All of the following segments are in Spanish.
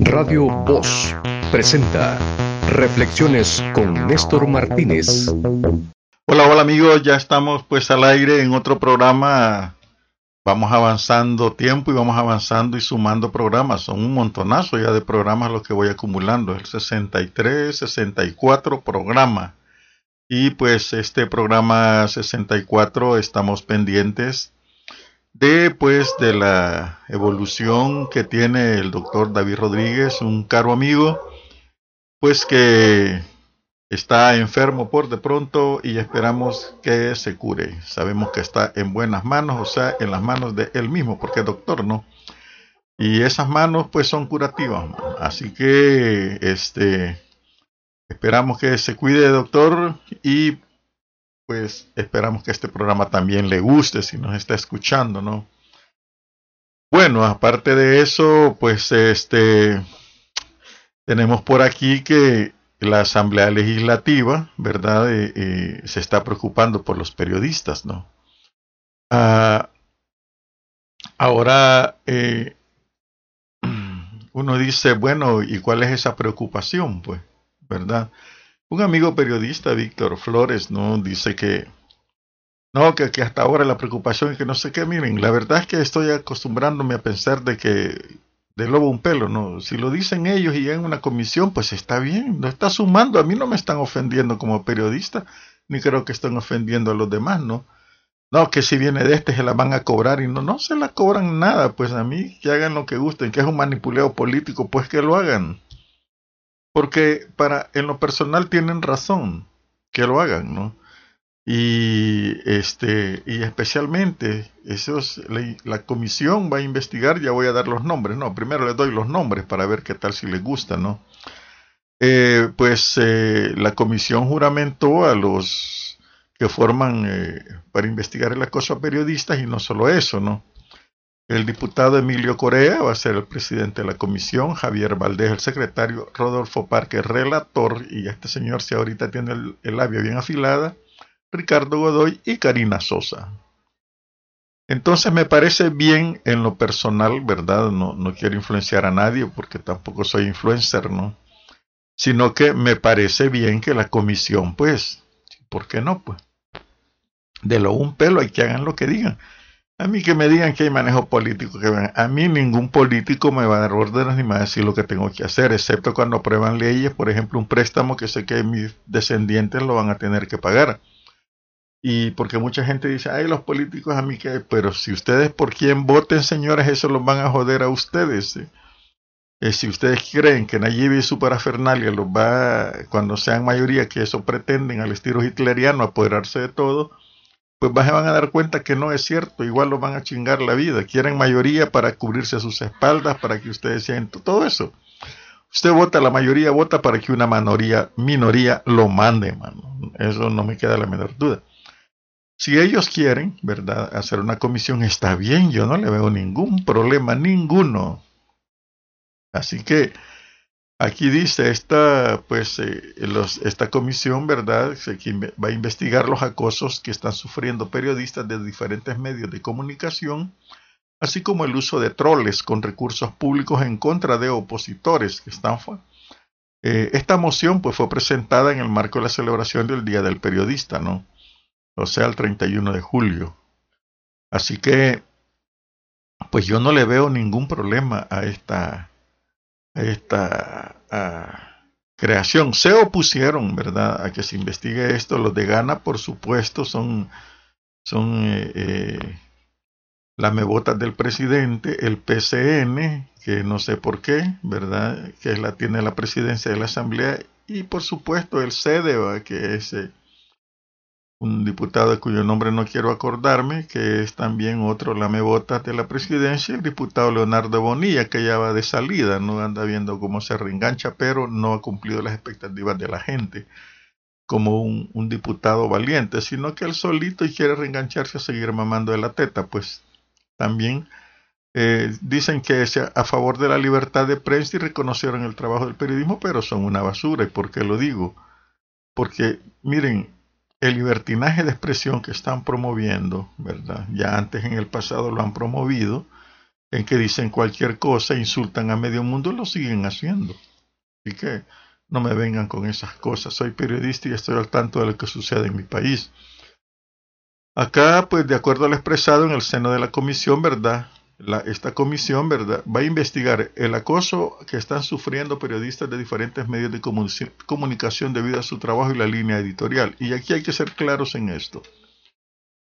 Radio Voz presenta Reflexiones con Néstor Martínez. Hola, hola amigos, ya estamos pues al aire en otro programa. Vamos avanzando tiempo y vamos avanzando y sumando programas. Son un montonazo ya de programas los que voy acumulando. El 63, 64 programas. Y pues este programa 64 estamos pendientes de pues de la evolución que tiene el doctor David Rodríguez, un caro amigo, pues que está enfermo por de pronto y esperamos que se cure. Sabemos que está en buenas manos, o sea, en las manos de él mismo, porque es doctor, ¿no? Y esas manos pues son curativas. Así que este esperamos que se cuide, doctor, y pues esperamos que este programa también le guste si nos está escuchando, ¿no? Bueno, aparte de eso, pues este tenemos por aquí que la Asamblea Legislativa, ¿verdad? Eh, eh, se está preocupando por los periodistas, ¿no? Ah, ahora eh, uno dice, bueno, ¿y cuál es esa preocupación? Pues, ¿verdad? Un amigo periodista, Víctor Flores, ¿no? Dice que no, que, hasta ahora la preocupación es que no sé qué, miren, la verdad es que estoy acostumbrándome a pensar de que de lobo un pelo, ¿no? Si lo dicen ellos y en una comisión, pues está bien, no está sumando, a mí no me están ofendiendo como periodista, ni creo que estén ofendiendo a los demás, ¿no? No, que si viene de este se la van a cobrar y no, no se la cobran nada, pues a mí que hagan lo que gusten, que es un manipuleo político, pues que lo hagan. Porque para en lo personal tienen razón que lo hagan, ¿no? Y este y especialmente esos la, la, comisión va a investigar, ya voy a dar los nombres, no, primero les doy los nombres para ver qué tal si les gusta, ¿no? Eh, pues eh, la comisión juramentó a los que forman eh, para investigar el acoso a periodistas y no solo eso, ¿no? El diputado Emilio Corea va a ser el presidente de la comisión, Javier Valdés el secretario, Rodolfo Parque relator, y este señor si ahorita tiene el, el labio bien afilada, Ricardo Godoy y Karina Sosa. Entonces me parece bien en lo personal, ¿verdad? No, no quiero influenciar a nadie porque tampoco soy influencer, ¿no? Sino que me parece bien que la comisión, pues, ¿por qué no? Pues, de lo un pelo hay que hagan lo que digan. A mí que me digan que hay manejo político, que a mí ningún político me va a dar órdenes ni me va a decir lo que tengo que hacer, excepto cuando aprueban leyes, por ejemplo, un préstamo que sé que mis descendientes lo van a tener que pagar. Y porque mucha gente dice, ay, los políticos a mí que, pero si ustedes por quién voten, señores, eso los van a joder a ustedes. Eh, si ustedes creen que Nayib y su parafernalia los va, cuando sean mayoría, que eso pretenden al estilo hitleriano, apoderarse de todo, pues van a dar cuenta que no es cierto, igual los van a chingar la vida. Quieren mayoría para cubrirse a sus espaldas, para que ustedes sientan todo eso. Usted vota, la mayoría vota para que una minoría, minoría lo mande, mano. Eso no me queda la menor duda. Si ellos quieren, ¿verdad?, hacer una comisión, está bien, yo no le veo ningún problema, ninguno. Así que Aquí dice esta, pues, eh, los, esta comisión, ¿verdad? va a investigar los acosos que están sufriendo periodistas de diferentes medios de comunicación, así como el uso de troles con recursos públicos en contra de opositores que están. Eh, esta moción, pues, fue presentada en el marco de la celebración del Día del Periodista, ¿no? O sea, el 31 de julio. Así que, pues, yo no le veo ningún problema a esta esta creación. Se opusieron, ¿verdad?, a que se investigue esto. Los de Ghana, por supuesto, son, son eh, eh, del presidente, el PCN, que no sé por qué, ¿verdad?, que la, tiene la presidencia de la Asamblea, y por supuesto el CEDE, que es... Eh, un diputado cuyo nombre no quiero acordarme, que es también otro lamebotas de la presidencia, el diputado Leonardo Bonilla, que ya va de salida, no anda viendo cómo se reengancha, pero no ha cumplido las expectativas de la gente como un, diputado valiente, sino que él solito quiere reengancharse a seguir mamando de la teta, pues también eh, dicen que es a favor de la libertad de prensa y reconocieron el trabajo del periodismo, pero son una basura. ¿Y por qué lo digo? Porque, miren, el libertinaje de expresión que están promoviendo, ¿verdad? Ya antes en el pasado lo han promovido, en que dicen cualquier cosa, insultan a medio mundo, lo siguen haciendo. Así que no me vengan con esas cosas. Soy periodista y estoy al tanto de lo que sucede en mi país. Acá, pues de acuerdo a lo expresado en el seno de la comisión, ¿verdad? Esta comisión. Va a investigar el acoso que están sufriendo periodistas de diferentes medios de comunicación debido a su trabajo y la línea editorial. Y aquí hay que ser claros en esto.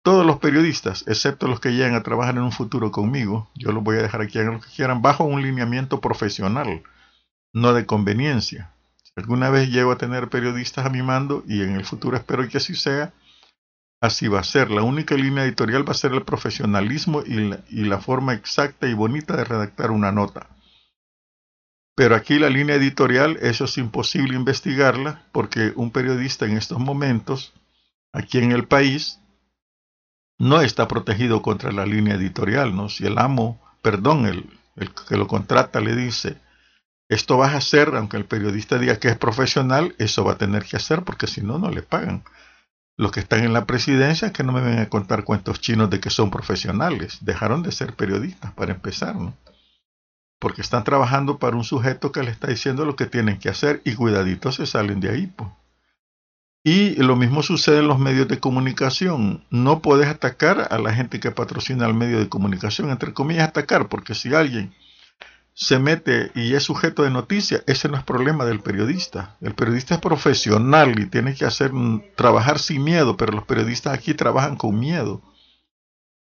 Todos los periodistas, excepto los que lleguen a trabajar en un futuro conmigo, yo los voy a dejar aquí hagan lo que quieran, bajo un lineamiento profesional, no de conveniencia. Si alguna vez llego a tener periodistas a mi mando, y en el futuro espero que así sea, así va a ser. La única línea editorial va a ser el profesionalismo y la, forma exacta y bonita de redactar una nota. Pero aquí la línea editorial, eso es imposible investigarla, porque un periodista en estos momentos, aquí en el país, no está protegido contra la línea editorial, ¿no? Si el amo, perdón, el, el que lo contrata le dice, esto vas a hacer, aunque el periodista diga que es profesional, eso va a tener que hacer porque si no, no le pagan. Los que están en la presidencia, que no me vengan a contar cuentos chinos de que son profesionales, dejaron de ser periodistas para empezar, ¿no? Porque están trabajando para un sujeto que le está diciendo lo que tienen que hacer y cuidaditos se salen de ahí, pues. Y lo mismo sucede en los medios de comunicación. No puedes atacar a la gente que patrocina el medio de comunicación, entre comillas atacar, porque si alguien se mete y es sujeto de noticia, ese no es problema del periodista. El periodista es profesional y tiene que hacer trabajar sin miedo, pero los periodistas aquí trabajan con miedo.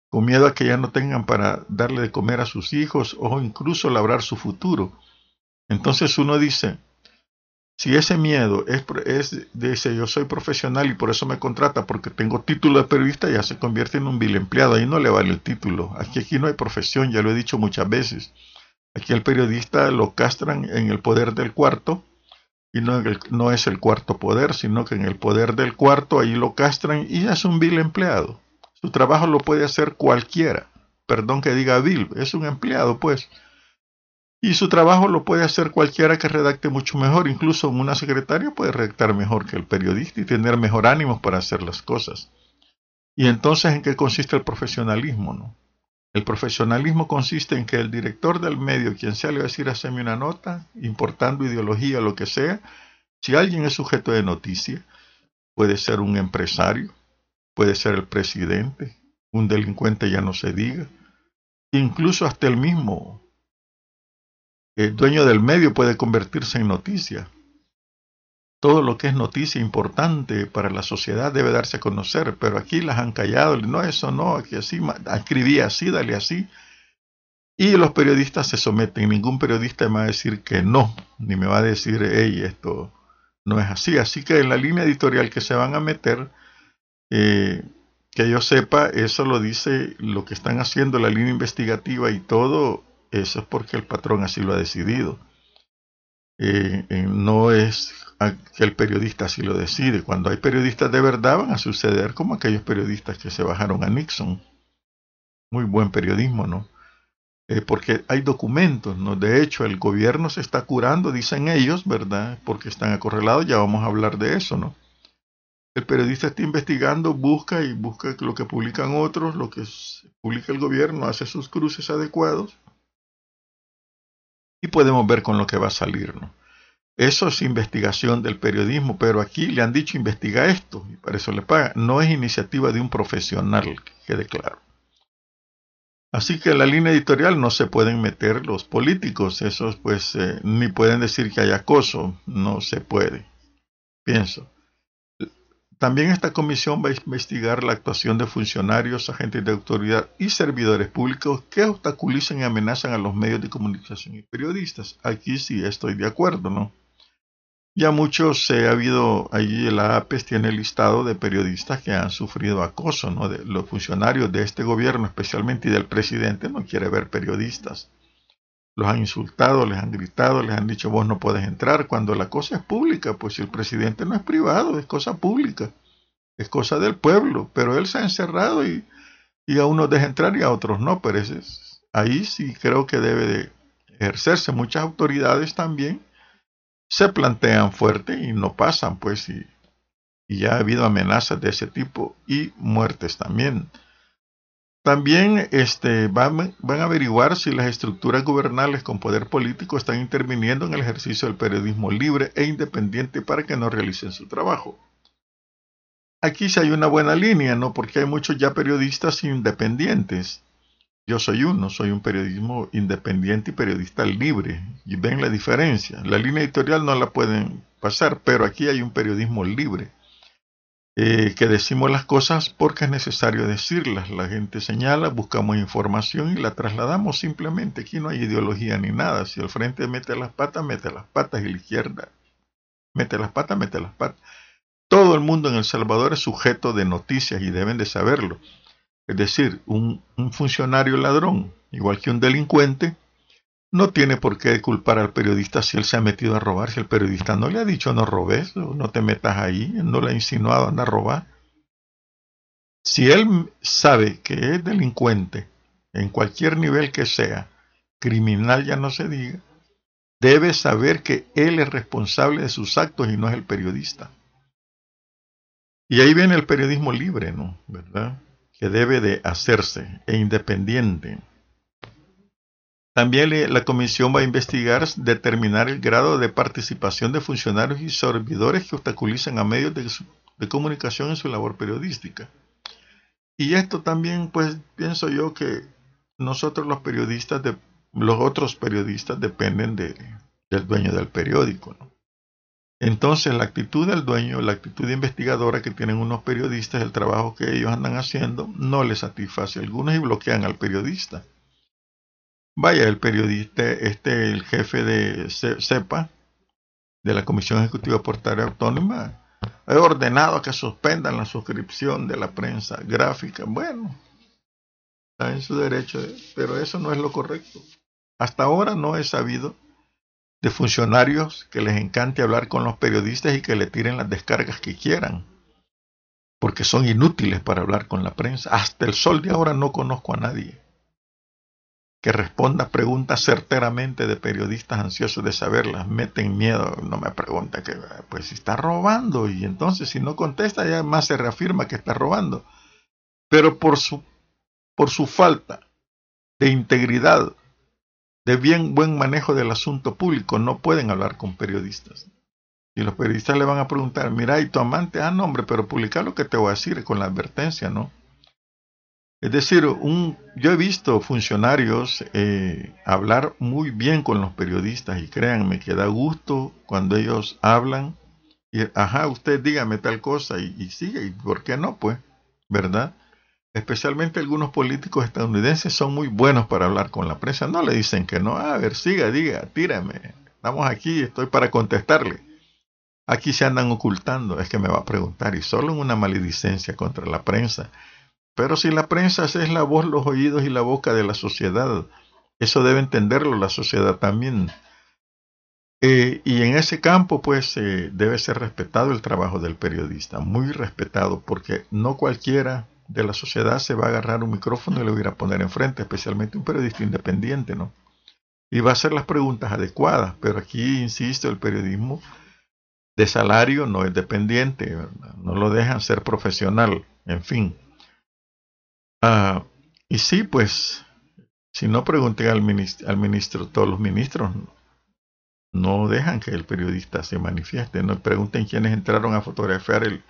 Con miedo a que ya no tengan para darle de comer a sus hijos o incluso labrar su futuro. Entonces uno dice, si ese miedo es, es dice yo soy profesional y por eso me contrata porque tengo título de periodista, ya se convierte en un vil empleado, ahí no le vale el título. Aquí, aquí no hay profesión, ya lo he dicho muchas veces. Aquí el periodista lo castran en el poder del cuarto, y no, no es el cuarto poder, sino que en el poder del cuarto ahí lo castran y es un vil empleado. Su trabajo lo puede hacer cualquiera. Perdón que diga vil, es un empleado pues. Y su trabajo lo puede hacer cualquiera que redacte mucho mejor. Incluso una secretaria puede redactar mejor que el periodista y tener mejor ánimo para hacer las cosas. Y entonces, ¿en qué consiste el profesionalismo? No? El profesionalismo consiste en que el director del medio, quien sea, le va a decir, haceme una nota, importando ideología, lo que sea. Si alguien es sujeto de noticia, puede ser un empresario, puede ser el presidente, un delincuente ya no se diga, incluso hasta el mismo el dueño del medio puede convertirse en noticia. Todo lo que es noticia importante para la sociedad debe darse a conocer, pero aquí las han callado, no, eso no, aquí así, escribí así, dale así. Y los periodistas se someten, ningún periodista me va a decir que no, ni me va a decir, hey, esto no es así. Así que en la línea editorial que se van a meter, eh, que yo sepa, eso lo dice lo que están haciendo, la línea investigativa y todo, eso es porque el patrón así lo ha decidido. Eh, eh, no es que el periodista así lo decide. Cuando hay periodistas de verdad van a suceder como aquellos periodistas que se bajaron a Nixon. Muy buen periodismo, ¿no? Eh, porque hay documentos, ¿no? De hecho, el gobierno se está curando, dicen ellos, ¿verdad? Porque están acorralados, ya vamos a hablar de eso, ¿no? El periodista está investigando, busca y busca lo que publican otros, lo que publica el gobierno, hace sus cruces adecuados y podemos ver con lo que va a salir. ¿no? Eso es investigación del periodismo, pero aquí le han dicho investiga esto y para eso le pagan. No es iniciativa de un profesional, que quede claro. Así que en la línea editorial no se pueden meter los políticos, esos pues eh, ni pueden decir que hay acoso, no se puede, pienso. También esta comisión va a investigar la actuación de funcionarios, agentes de autoridad y servidores públicos que obstaculizan y amenazan a los medios de comunicación y periodistas. Aquí sí estoy de acuerdo, ¿no? Ya muchos se ha habido, allí la APES tiene listado de periodistas que han sufrido acoso, ¿no? De los funcionarios de este gobierno, especialmente y del presidente, no quiere ver periodistas los han insultado, les han gritado, les han dicho vos no puedes entrar, cuando la cosa es pública, pues el presidente no es privado, es cosa pública, es cosa del pueblo, pero él se ha encerrado y, y a unos deja entrar y a otros no, pero ahí sí creo que debe de ejercerse. Muchas autoridades también se plantean fuerte y no pasan, pues, y, ya ha habido amenazas de ese tipo y muertes también. También este, van, van, a averiguar si las estructuras gubernales con poder político están interviniendo en el ejercicio del periodismo libre e independiente para que no realicen su trabajo. Aquí sí hay una buena línea, ¿no? Porque hay muchos ya periodistas independientes. Yo soy uno, soy un periodismo independiente y periodista libre. Y ven la diferencia. La línea editorial no la pueden pasar, pero aquí hay un periodismo libre. Eh, que decimos las cosas porque es necesario decirlas. La gente señala, buscamos información y la trasladamos simplemente. Aquí no hay ideología ni nada. Si el frente mete las patas, mete las patas y la izquierda mete las patas, mete las patas. Todo el mundo en El Salvador es sujeto de noticias y deben de saberlo. Es decir, un, funcionario ladrón, igual que un delincuente, no tiene por qué culpar al periodista si él se ha metido a robar, si el periodista no le ha dicho no robes, no te metas ahí, no le ha insinuado anda a robar. Si él sabe que es delincuente, en cualquier nivel que sea, criminal ya no se diga, debe saber que él es responsable de sus actos y no es el periodista. Y ahí viene el periodismo libre, ¿no? ¿Verdad? Que debe de hacerse e independiente. También la comisión va a investigar, determinar el grado de participación de funcionarios y servidores que obstaculizan a medios de, comunicación en su labor periodística. Y esto también, pues, pienso yo que nosotros los periodistas, los otros periodistas dependen de, del dueño del periódico. Entonces la actitud del dueño, la actitud investigadora que tienen unos periodistas, el trabajo que ellos andan haciendo, no les satisface a algunos y bloquean al periodista. Vaya, el periodista, este, el jefe de CEPA, de la Comisión Ejecutiva Portaria Autónoma, ha ordenado que suspendan la suscripción de la prensa gráfica. Bueno, está en su derecho, pero eso no es lo correcto. Hasta ahora no he sabido de funcionarios que les encante hablar con los periodistas y que le tiren las descargas que quieran, porque son inútiles para hablar con la prensa. Hasta el sol de ahora no conozco a nadie que responda preguntas certeramente de periodistas ansiosos de saberlas. Meten miedo, no me pregunta que, pues si está robando, y entonces si no contesta ya más se reafirma que está robando. Pero por su, por su falta de integridad de bien buen manejo del asunto público, no pueden hablar con periodistas. Y los periodistas le van a preguntar, mira, ¿y tu amante? Ah, no, hombre, pero publicar lo que te voy a decir con la advertencia, ¿no? Es decir, un, yo he visto funcionarios eh, hablar muy bien con los periodistas y créanme que da gusto cuando ellos hablan y, ajá, usted dígame tal cosa y, y sigue, ¿y por qué no? Pues, ¿verdad? Especialmente algunos políticos estadounidenses, son muy buenos para hablar con la prensa. No le dicen que no, a ver, siga, diga, tírame. Estamos aquí, estoy para contestarle. Aquí se andan ocultando, es que me va a preguntar, y solo en una maledicencia contra la prensa. Pero si la prensa es la voz, los oídos y la boca de la sociedad, eso debe entenderlo la sociedad también. Eh, y en ese campo, pues, eh, debe ser respetado el trabajo del periodista, muy respetado, porque no cualquiera de la sociedad se va a agarrar un micrófono y lo va a poner enfrente, especialmente un periodista independiente, ¿no? Y va a hacer las preguntas adecuadas, pero aquí, insisto, el periodismo de salario no es dependiente, no lo dejan ser profesional, en fin. Ah, y sí, pues, si no pregunten al ministro, al ministro, todos los ministros no dejan que el periodista se manifieste, no pregunten quiénes entraron a fotografiar el,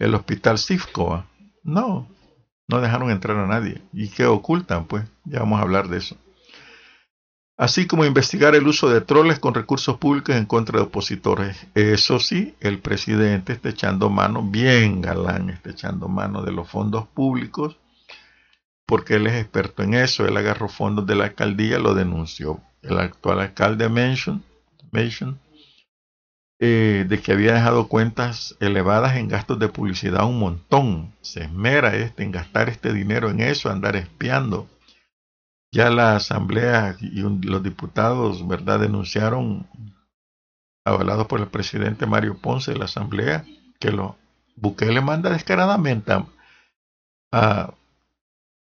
el hospital Sifco. No, no dejaron entrar a nadie. ¿Y qué ocultan? Pues ya vamos a hablar de eso. Así como investigar el uso de troles con recursos públicos en contra de opositores. Eso sí, el presidente está echando mano, bien galán, está echando mano de los fondos públicos, porque él es experto en eso. Él agarró fondos de la alcaldía, lo denunció. El actual alcalde Mention, Mention eh, de que había dejado cuentas elevadas en gastos de publicidad un montón. Se esmera este en gastar este dinero en eso, andar espiando. Ya la asamblea y los diputados, ¿verdad?, denunciaron, avalados por el presidente Mario Ponce de la asamblea, que lo le manda descaradamente a,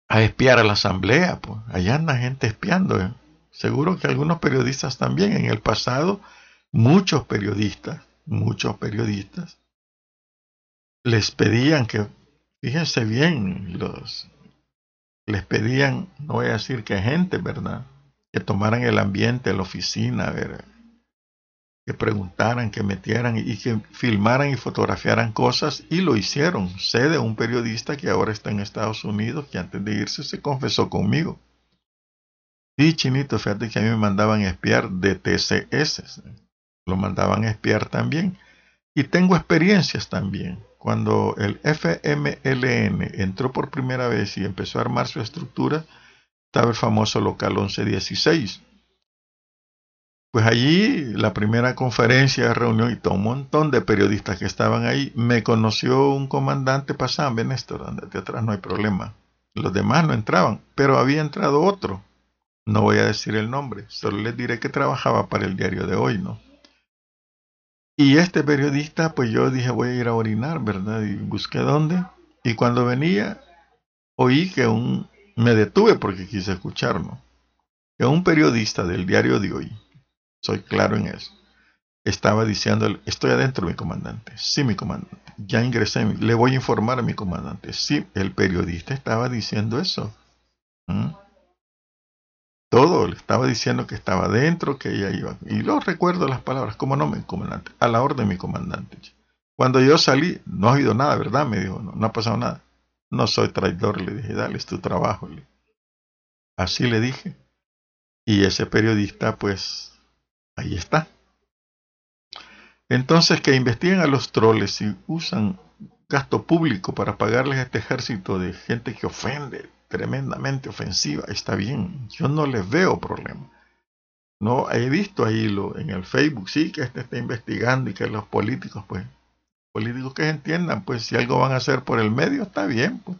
a, espiar a la asamblea. Pues. Allá anda gente espiando. ¿eh? Seguro que algunos periodistas también en el pasado muchos periodistas, muchos periodistas, les pedían que, fíjense bien, los, les pedían, no voy a decir que gente, ¿verdad? Que tomaran el ambiente, la oficina, que preguntaran, que metieran y que filmaran y fotografiaran cosas y lo hicieron. Sé de un periodista que ahora está en Estados Unidos que antes de irse se confesó conmigo. Sí, chinito, fíjate que a mí me mandaban espiar de TCS. Lo mandaban espiar también. Y tengo experiencias también. Cuando el FMLN entró por primera vez y empezó a armar su estructura, estaba el famoso local 1116 pues allí, la primera conferencia, reunión y todo un montón de periodistas que estaban ahí, me conoció un comandante pasando, Néstor, donde atrás no hay problema. Los demás no entraban, pero había entrado otro. No voy a decir el nombre, solo les diré que trabajaba para el diario de hoy, ¿no? Y este periodista, pues yo dije, voy a ir a orinar, ¿verdad? Y busqué dónde. Y cuando venía, oí que un... Me detuve porque quise escucharlo. Que un periodista del diario de hoy, soy claro en eso. Estaba diciendo, estoy adentro, mi comandante. Sí, mi comandante. Ya ingresé, le voy a informar a mi comandante. Sí, el periodista estaba diciendo eso. Todo, le estaba diciendo que estaba adentro, que ella iba. Y lo recuerdo las palabras, ¿cómo no, mi comandante? A la orden, mi comandante. Cuando yo salí, no ha habido nada, ¿verdad? Me dijo, no, no ha pasado nada. No soy traidor, le dije, dale, es tu trabajo. Así le dije. Y ese periodista, pues, Ahí está. Entonces, que investiguen a los troles y usan gasto público para pagarles a este ejército de gente que ofende, tremendamente ofensiva, está bien. Yo no les veo problema. No he visto ahí lo, en el Facebook, sí, que este está investigando y que los políticos, pues, políticos que entiendan, pues, si algo van a hacer por el medio, está bien, pues.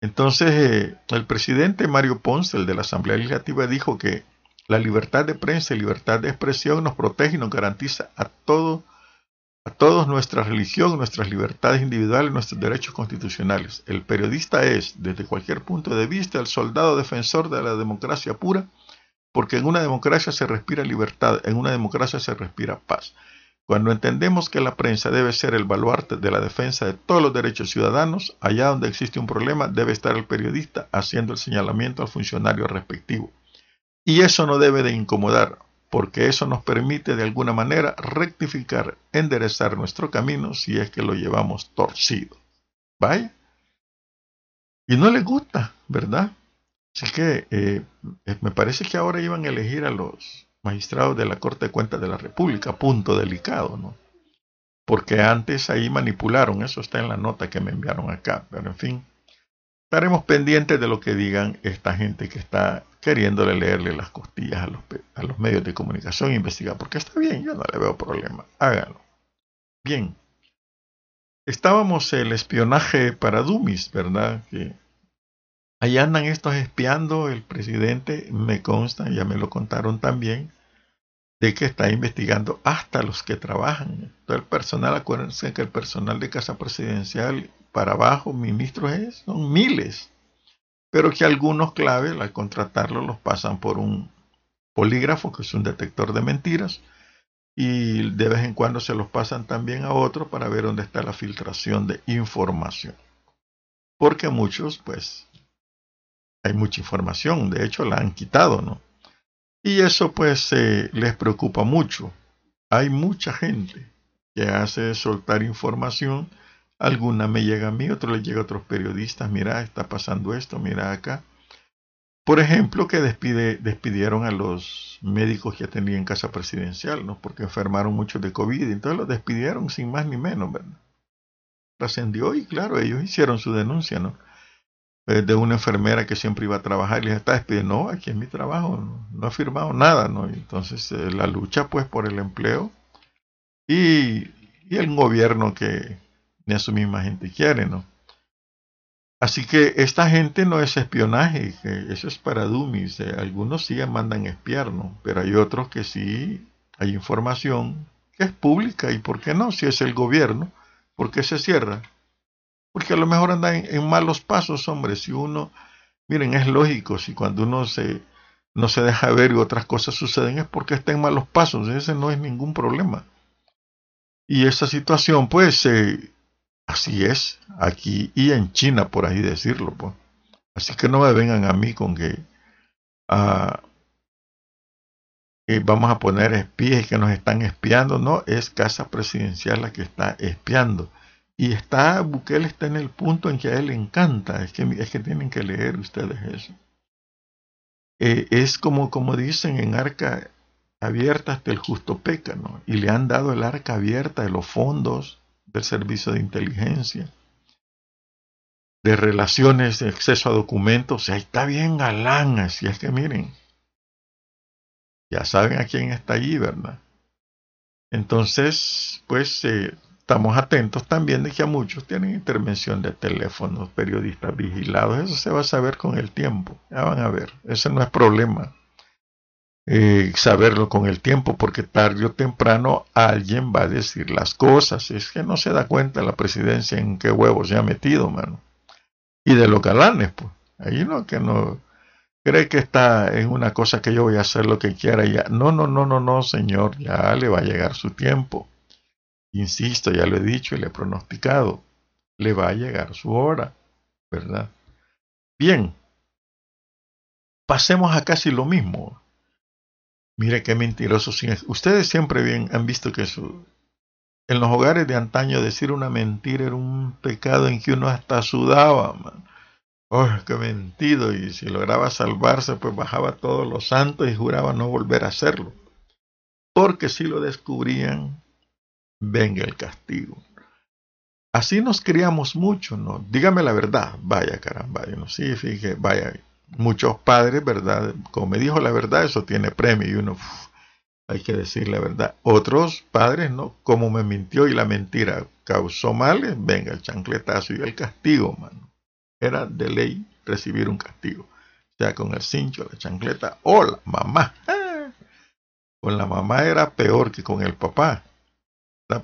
Entonces, eh, el presidente Mario Ponce, el de la Asamblea Legislativa, dijo que la libertad de prensa y libertad de expresión nos protege y nos garantiza a todo, a todos nuestra religión, nuestras libertades individuales, nuestros derechos constitucionales. El periodista es, desde cualquier punto de vista, el soldado defensor de la democracia pura, porque en una democracia se respira libertad, en una democracia se respira paz. Cuando entendemos que la prensa debe ser el baluarte de la defensa de todos los derechos ciudadanos, allá donde existe un problema debe estar el periodista haciendo el señalamiento al funcionario respectivo. Y eso no debe de incomodar, porque eso nos permite de alguna manera rectificar, enderezar nuestro camino si es que lo llevamos torcido. ¿Vaya? Y no le gusta, ¿verdad? Así que eh, me parece que ahora iban a elegir a los magistrados de la Corte de Cuentas de la República, punto delicado, ¿no? Porque antes ahí manipularon, eso está en la nota que me enviaron acá, pero en fin, estaremos pendientes de lo que digan esta gente que está queriéndole leerle las costillas a los, medios de comunicación e investigar, porque está bien, yo no le veo problema, háganlo. Bien, estábamos el espionaje para Dumis, ¿verdad? Que ahí andan estos espiando, el presidente me consta, ya me lo contaron también, de que está investigando hasta los que trabajan. Todo el personal, acuérdense que el personal de Casa Presidencial para abajo, ministros, es, son miles pero que algunos claves al contratarlo los pasan por un polígrafo, que es un detector de mentiras, y de vez en cuando se los pasan también a otro para ver dónde está la filtración de información. Porque muchos, pues, hay mucha información, de hecho la han quitado, ¿no? Y eso pues les preocupa mucho. Hay mucha gente que hace soltar información Alguna me llega a mí, otro le llega a otros periodistas, mira, está pasando esto, mira acá. Por ejemplo, que despide, despidieron a los médicos que tenían en casa presidencial, ¿no? Porque enfermaron muchos de COVID, entonces los despidieron sin más ni menos, ¿verdad? Trascendió y claro, ellos hicieron su denuncia, ¿no? Eh, de una enfermera que siempre iba a trabajar y les está despidiendo, no, aquí es mi trabajo, no, no ha firmado nada, ¿no? entonces eh, la lucha pues por el empleo y, y el gobierno que, ni a su misma gente quiere, ¿no? Así que esta gente no es espionaje, eso es para dummies. Eh, algunos sí mandan espiar, ¿no? Pero hay otros que sí hay información que es pública y ¿por qué no? Si es el gobierno, ¿por qué se cierra? Porque a lo mejor anda en, malos pasos, hombre. Si uno, miren, es lógico, si cuando uno se, no se deja ver y otras cosas suceden es porque está en malos pasos, ese no es ningún problema. Y esa situación, pues, eh, Así es, aquí y en China, por ahí decirlo. Pues. Así que no me vengan a mí con que ah, vamos a poner espías que nos están espiando. No, es Casa Presidencial la que está espiando. Y está, Bukele está en el punto en que a él le encanta. Es que, es que tienen que leer ustedes eso. Eh, es como, como dicen en arca abierta hasta el justo peca, ¿no? Y le han dado el arca abierta de los fondos del servicio de inteligencia, de relaciones, de acceso a documentos. ahí está bien galán, así es que miren, ya saben a quién está allí, ¿verdad? Entonces, pues eh, estamos atentos también de que a muchos tienen intervención de teléfonos, periodistas vigilados. Eso se va a saber con el tiempo. Ya van a ver. Ese no es problema. Eh, saberlo con el tiempo, porque tarde o temprano alguien va a decir las cosas. Es que no se da cuenta la presidencia en qué huevos se ha metido, mano. Y de los galanes, pues. Ahí no, que no cree que está en una cosa que yo voy a hacer lo que quiera ya. No, no, no, no, no, señor. Ya le va a llegar su tiempo. Insisto, ya lo he dicho y le he pronosticado, le va a llegar su hora, ¿verdad? Bien, pasemos a casi lo mismo. Mire qué mentiroso. Ustedes siempre bien han visto que en los hogares de antaño decir una mentira era un pecado en que uno hasta sudaba. Oh, qué mentido. Y si lograba salvarse, pues bajaba todos los santos y juraba no volver a hacerlo. Porque si lo descubrían, venga el castigo. Así nos criamos mucho, ¿no? Dígame la verdad, vaya caramba, no sí, fíjese, vaya, muchos padres, ¿verdad? Como me dijo la verdad, eso tiene premio y uno, hay que decir la verdad. Otros padres, ¿no? Como me mintió y la mentira causó males, venga el chancletazo y el castigo, mano. Era de ley recibir un castigo. Sea, con el cincho, la chancleta o la mamá. Con la mamá era peor que con el papá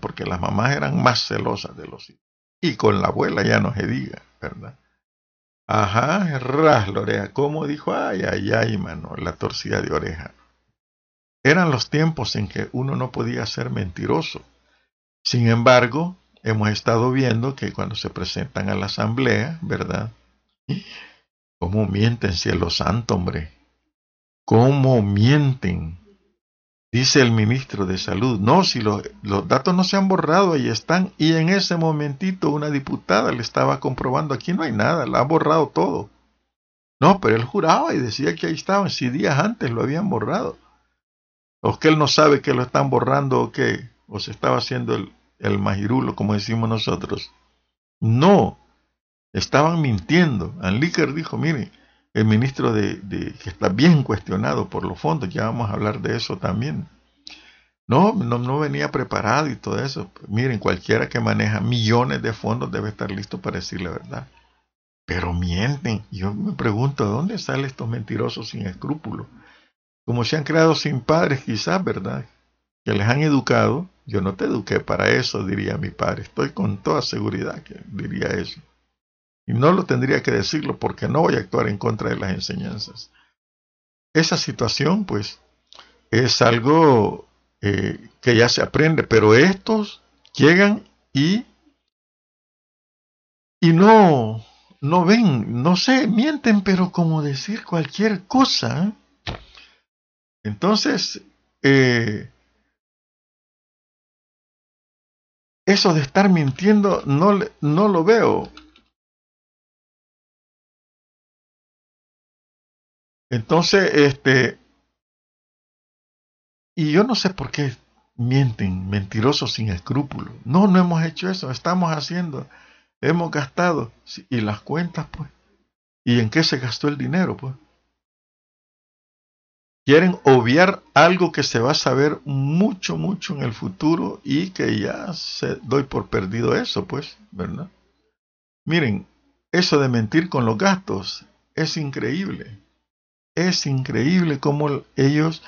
porque las mamás eran más celosas de los hijos. Y con la abuela ya no se diga, ¿verdad? Ajá, ras la oreja. ¿Cómo dijo? Ay, ay, ay, mano, la torcida de oreja. Eran los tiempos en que uno no podía ser mentiroso. Sin embargo, hemos estado viendo que cuando se presentan a la asamblea, ¿verdad? ¿Cómo mienten, cielo santo, hombre? ¿Cómo mienten? Dice el ministro de Salud, no, si los, datos no se han borrado, ahí están. Y en ese momentito una diputada le estaba comprobando, aquí no hay nada, la ha borrado todo. No, pero él juraba y decía que ahí estaban, si días antes lo habían borrado. O que él no sabe que lo están borrando o que, o se estaba haciendo el, el majirulo, como decimos nosotros. No, estaban mintiendo. Anliker dijo, mire, el ministro de, que está bien cuestionado por los fondos, ya vamos a hablar de eso también. No, no, no venía preparado y todo eso. Miren, cualquiera que maneja millones de fondos debe estar listo para decir la verdad. Pero mienten. Yo me pregunto, ¿de dónde salen estos mentirosos sin escrúpulos? Como se han creado sin padres, quizás, ¿verdad? Que les han educado. Yo no te eduqué para eso, diría mi padre. Estoy con toda seguridad que diría eso. Y no lo tendría que decirlo porque no voy a actuar en contra de las enseñanzas. Esa situación, pues, es algo eh, que ya se aprende, pero estos llegan y, y no, no ven, no sé, mienten, pero como decir cualquier cosa. Entonces, eh, eso de estar mintiendo no, no lo veo. Entonces, este, y yo no sé por qué mienten, mentirosos sin escrúpulos. No, no hemos hecho eso, estamos haciendo, hemos gastado. Y las cuentas, pues. ¿Y en qué se gastó el dinero, pues? Quieren obviar algo que se va a saber mucho, mucho en el futuro y que ya se doy por perdido eso, pues, ¿verdad? Miren, eso de mentir con los gastos es increíble. Es increíble cómo ellos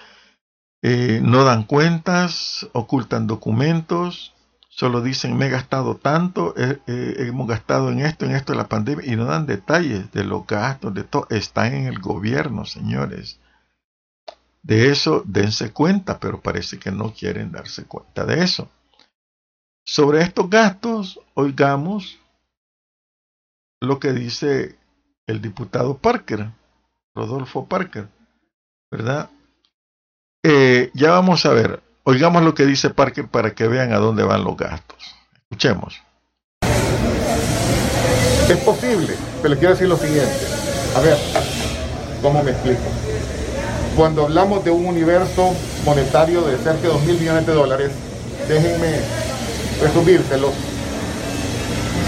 eh, no dan cuentas, ocultan documentos, solo dicen me he gastado tanto, hemos gastado en esto, en esto de la pandemia, y no dan detalles de los gastos, de todo. Están en el gobierno, señores. De eso dense cuenta, pero parece que no quieren darse cuenta de eso. Sobre estos gastos, oigamos lo que dice el diputado Parker, Rodolfo Parker, ¿verdad? Eh, ya vamos a ver, oigamos lo que dice Parker para que vean a dónde van los gastos. Escuchemos. Es posible, pero quiero decir lo siguiente. A ver, ¿cómo me explico? Cuando hablamos de un universo monetario de cerca de 2 mil millones de dólares, déjenme resumírselos.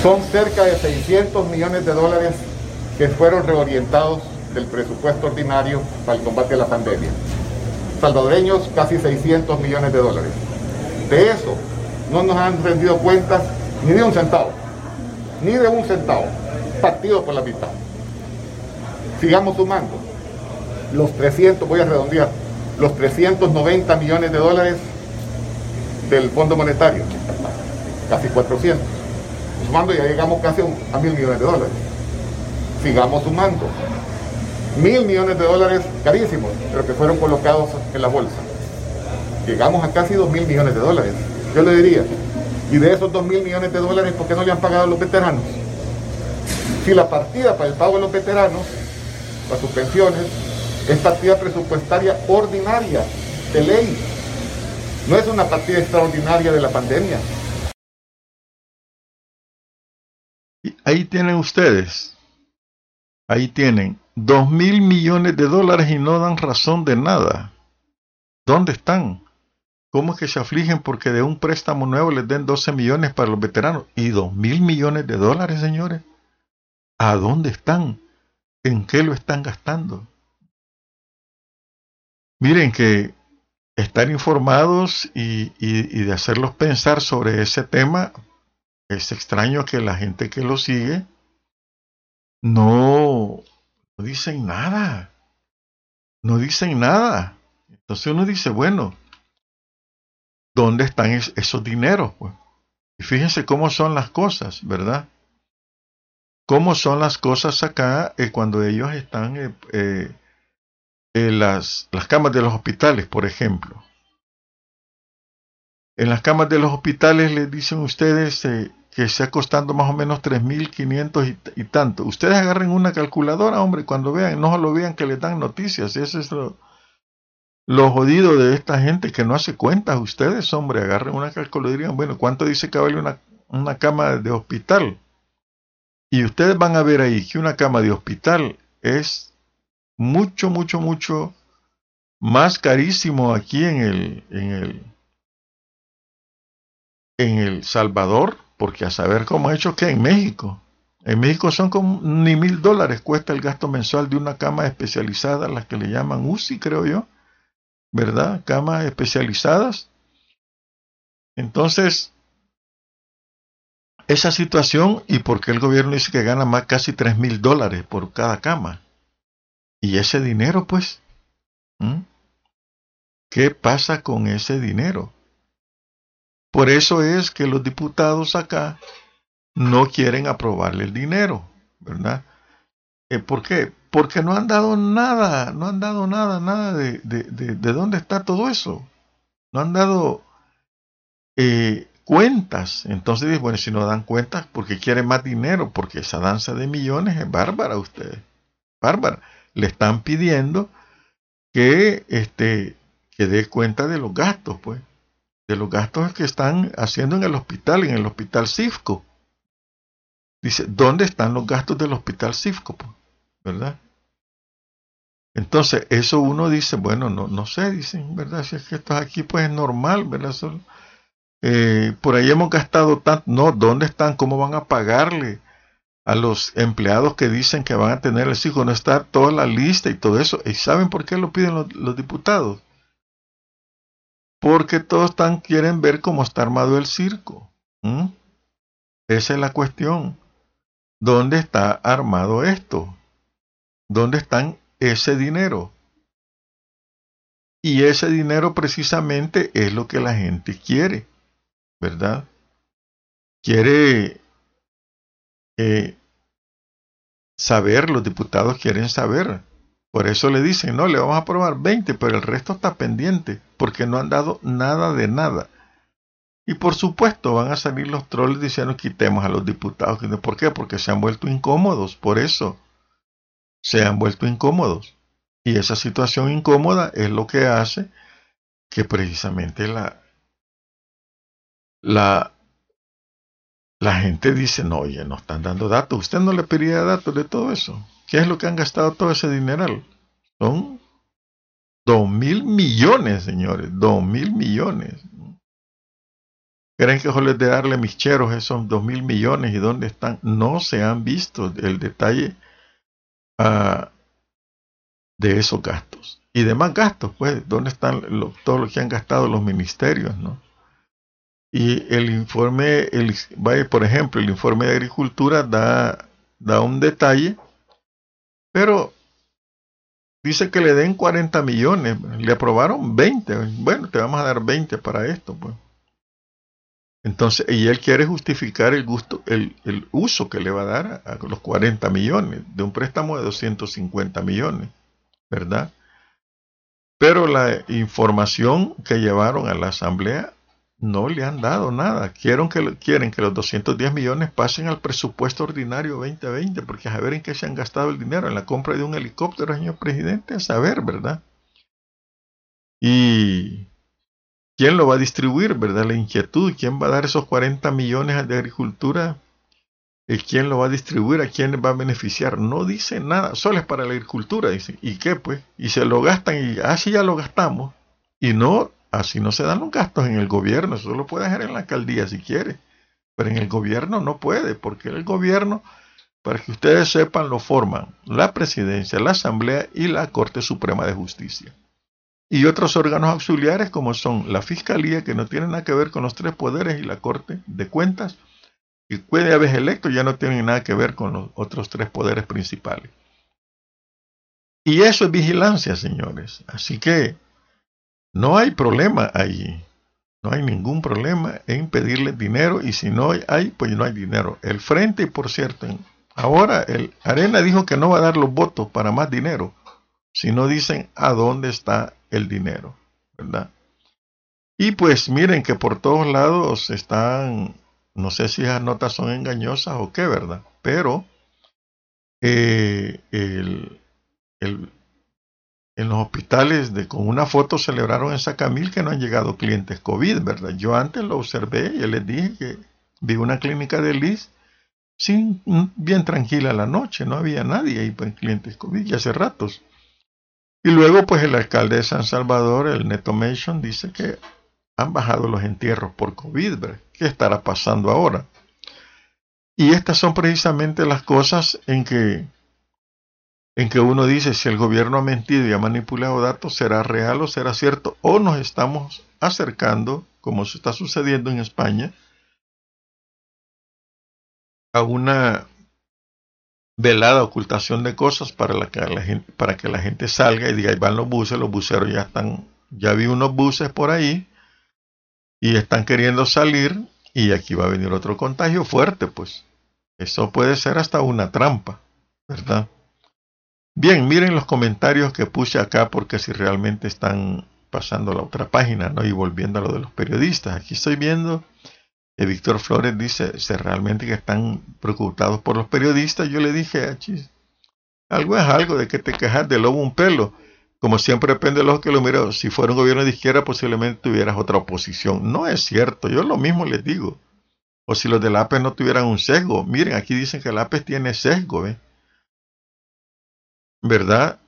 Son cerca de 600 millones de dólares que fueron reorientados del presupuesto ordinario para el combate a la pandemia. Salvadoreños, casi 600 millones de dólares. De eso no nos han rendido cuentas ni de un centavo, ni de un centavo, partido por la mitad. Sigamos sumando. Los 300, voy a redondear, los 390 millones de dólares del Fondo Monetario, casi 400. Sumando ya llegamos casi a mil millones de dólares. Sigamos sumando. Mil millones de dólares carísimos, pero que fueron colocados en la bolsa. Llegamos a casi dos mil millones de dólares. Yo le diría, y de esos dos mil millones de dólares, ¿por qué no le han pagado a los veteranos? Si la partida para el pago de los veteranos, para sus pensiones, es partida presupuestaria ordinaria, de ley. No es una partida extraordinaria de la pandemia. Ahí tienen ustedes, ahí tienen dos mil millones de dólares y no dan razón de nada. ¿Dónde están? ¿Cómo es que se afligen porque de un préstamo nuevo les den 12 millones para los veteranos? ¿Y dos mil millones de dólares, señores? ¿A dónde están? ¿En qué lo están gastando? Miren que estar informados y, de hacerlos pensar sobre ese tema, es extraño que la gente que lo sigue no, no dicen nada. No dicen nada. Entonces uno dice, bueno, ¿dónde están esos dineros? Pues? Y fíjense cómo son las cosas, ¿verdad? Cómo son las cosas acá eh, cuando ellos están eh, eh, en las, las camas de los hospitales, por ejemplo. En las camas de los hospitales les dicen ustedes que está costando más o menos 3.500 y, y tanto. Ustedes agarren una calculadora, hombre, cuando vean, no solo vean que les dan noticias. Eso es lo, lo jodido de esta gente que no hace cuentas. Ustedes, hombre, agarren una calculadora y bueno, ¿cuánto dice que vale una, una cama de hospital? Y ustedes van a ver ahí que una cama de hospital es mucho, mucho, mucho más carísimo aquí en el, en el, en el Salvador, porque a saber cómo ha hecho que en México. En México son como ni mil dólares cuesta el gasto mensual de una cama especializada, las que le llaman UCI, creo yo ¿verdad? Camas especializadas. Entonces, esa situación y por qué el gobierno dice que gana más casi 3 mil dólares por cada cama. Y ese dinero, pues, ¿qué pasa con ese dinero? Por eso es que los diputados acá no quieren aprobarle el dinero, ¿verdad? Eh, ¿Por qué? Porque no han dado nada, no han dado nada, nada de, de, de, dónde está todo eso. No han dado eh, cuentas. Entonces, bueno, si no dan cuentas, porque quieren más dinero, porque esa danza de millones es bárbara ustedes. Bárbara. Le están pidiendo que, este, que dé cuenta de los gastos, pues. De los gastos que están haciendo en el hospital, en el hospital CIFCO. Dice, ¿dónde están los gastos del hospital CIFCO? ¿verdad? Entonces, eso uno dice, bueno, no, no sé, dicen, ¿verdad? Si es que esto aquí, pues es normal, ¿verdad? Eh, por ahí hemos gastado tanto, no, ¿dónde están? ¿Cómo van a pagarle a los empleados que dicen que van a tener el hijo? No está toda la lista y todo eso. ¿Y saben por qué lo piden los, diputados? Porque todos quieren ver cómo está armado el circo. Esa es la cuestión. ¿Dónde está armado esto? ¿Dónde están ese dinero? Y ese dinero precisamente es lo que la gente quiere, ¿verdad? Quiere eh, saber, los diputados quieren saber. Por eso le dicen, no, le vamos a aprobar 20, pero el resto está pendiente, porque no han dado nada de nada. Y por supuesto van a salir los trolls diciendo quitemos a los diputados. ¿Por qué? Porque se han vuelto incómodos, por eso se han vuelto incómodos. Y esa situación incómoda es lo que hace que precisamente la, la, la gente dice, no, oye, no están dando datos. Usted no le pedía datos de todo eso. ¿Qué es lo que han gastado todo ese dineral? Son dos mil millones, señores, dos mil millones. ¿Creen que les de darle mis cheros esos dos mil millones y dónde están? No se han visto el detalle uh, de esos gastos. Y demás gastos, pues, ¿dónde están lo, todo lo que han gastado los ministerios, no? Y el informe, el, por ejemplo, el informe de Agricultura da, da un detalle, pero dice que le den 40 millones, le aprobaron 20, bueno, te vamos a dar 20 para esto, pues. Entonces, y él quiere justificar el, gusto, el, el uso que le va a dar a, los 40 millones de un préstamo de 250 millones, ¿verdad? Pero la información que llevaron a la asamblea no le han dado nada. Quieren que, quieren que los 210 millones pasen al presupuesto ordinario 2020, porque a saber en qué se han gastado el dinero, en la compra de un helicóptero, señor presidente, a saber, ¿verdad? Y quién lo va a distribuir, ¿verdad? La inquietud, quién va a dar esos 40 millones de agricultura, ¿Y quién lo va a distribuir, a quién va a beneficiar. No dice nada, solo es para la agricultura, dice. ¿Y qué pues? Y se lo gastan y así ya lo gastamos. Y no Así no se dan los gastos en el gobierno, eso lo puede hacer en la alcaldía si quiere, pero en el gobierno no puede, porque el gobierno, para que ustedes sepan, lo forman la presidencia, la asamblea y la Corte Suprema de Justicia. Y otros órganos auxiliares como son la Fiscalía, que no tienen nada que ver con los tres poderes, y la Corte de Cuentas, y puede haber electo, ya no tienen nada que ver con los otros tres poderes principales. Y eso es vigilancia, señores. Así que no hay problema ahí. No hay ningún problema en pedirle dinero y si no hay, pues no hay dinero. El frente, por cierto, ahora el Arena dijo que no va a dar los votos para más dinero, si no dicen a dónde está el dinero, ¿verdad? Y pues miren que por todos lados están, no sé si esas notas son engañosas o qué, ¿verdad? Pero eh, el, el, en los hospitales de, con una foto celebraron en Sacamil que no han llegado clientes COVID, ¿verdad? Yo antes lo observé y les dije que vi una clínica de Liz sin, mm, bien tranquila la noche, no había nadie ahí para clientes COVID ya hace ratos. Y luego pues el alcalde de San Salvador, el Neto Mason, dice que han bajado los entierros por COVID, ¿verdad? ¿Qué estará pasando ahora? Y estas son precisamente las cosas en que en que uno dice si el gobierno ha mentido y ha manipulado datos, será real o será cierto, o nos estamos acercando, como se está sucediendo en España, a una velada ocultación de cosas para, que la gente, que la gente salga y diga, ahí van los buses, los buceros ya están, ya vi unos buses por ahí y están queriendo salir y aquí va a venir otro contagio fuerte, pues. Eso puede ser hasta una trampa, ¿verdad? Bien, miren los comentarios que puse acá porque si realmente están pasando a la otra página, ¿no? Y volviendo a lo de los periodistas. Aquí estoy viendo que Víctor Flores dice, ¿se realmente que están preocupados por los periodistas? Yo le dije, ah, algo es algo, de que te quejas de lobo un pelo. Como siempre depende de los que lo miran. Si fuera un gobierno de izquierda, posiblemente tuvieras otra oposición. No es cierto, yo lo mismo les digo. O si los del APE no tuvieran un sesgo. Miren, aquí dicen que el APE tiene sesgo, ¿ves? ¿Verdad?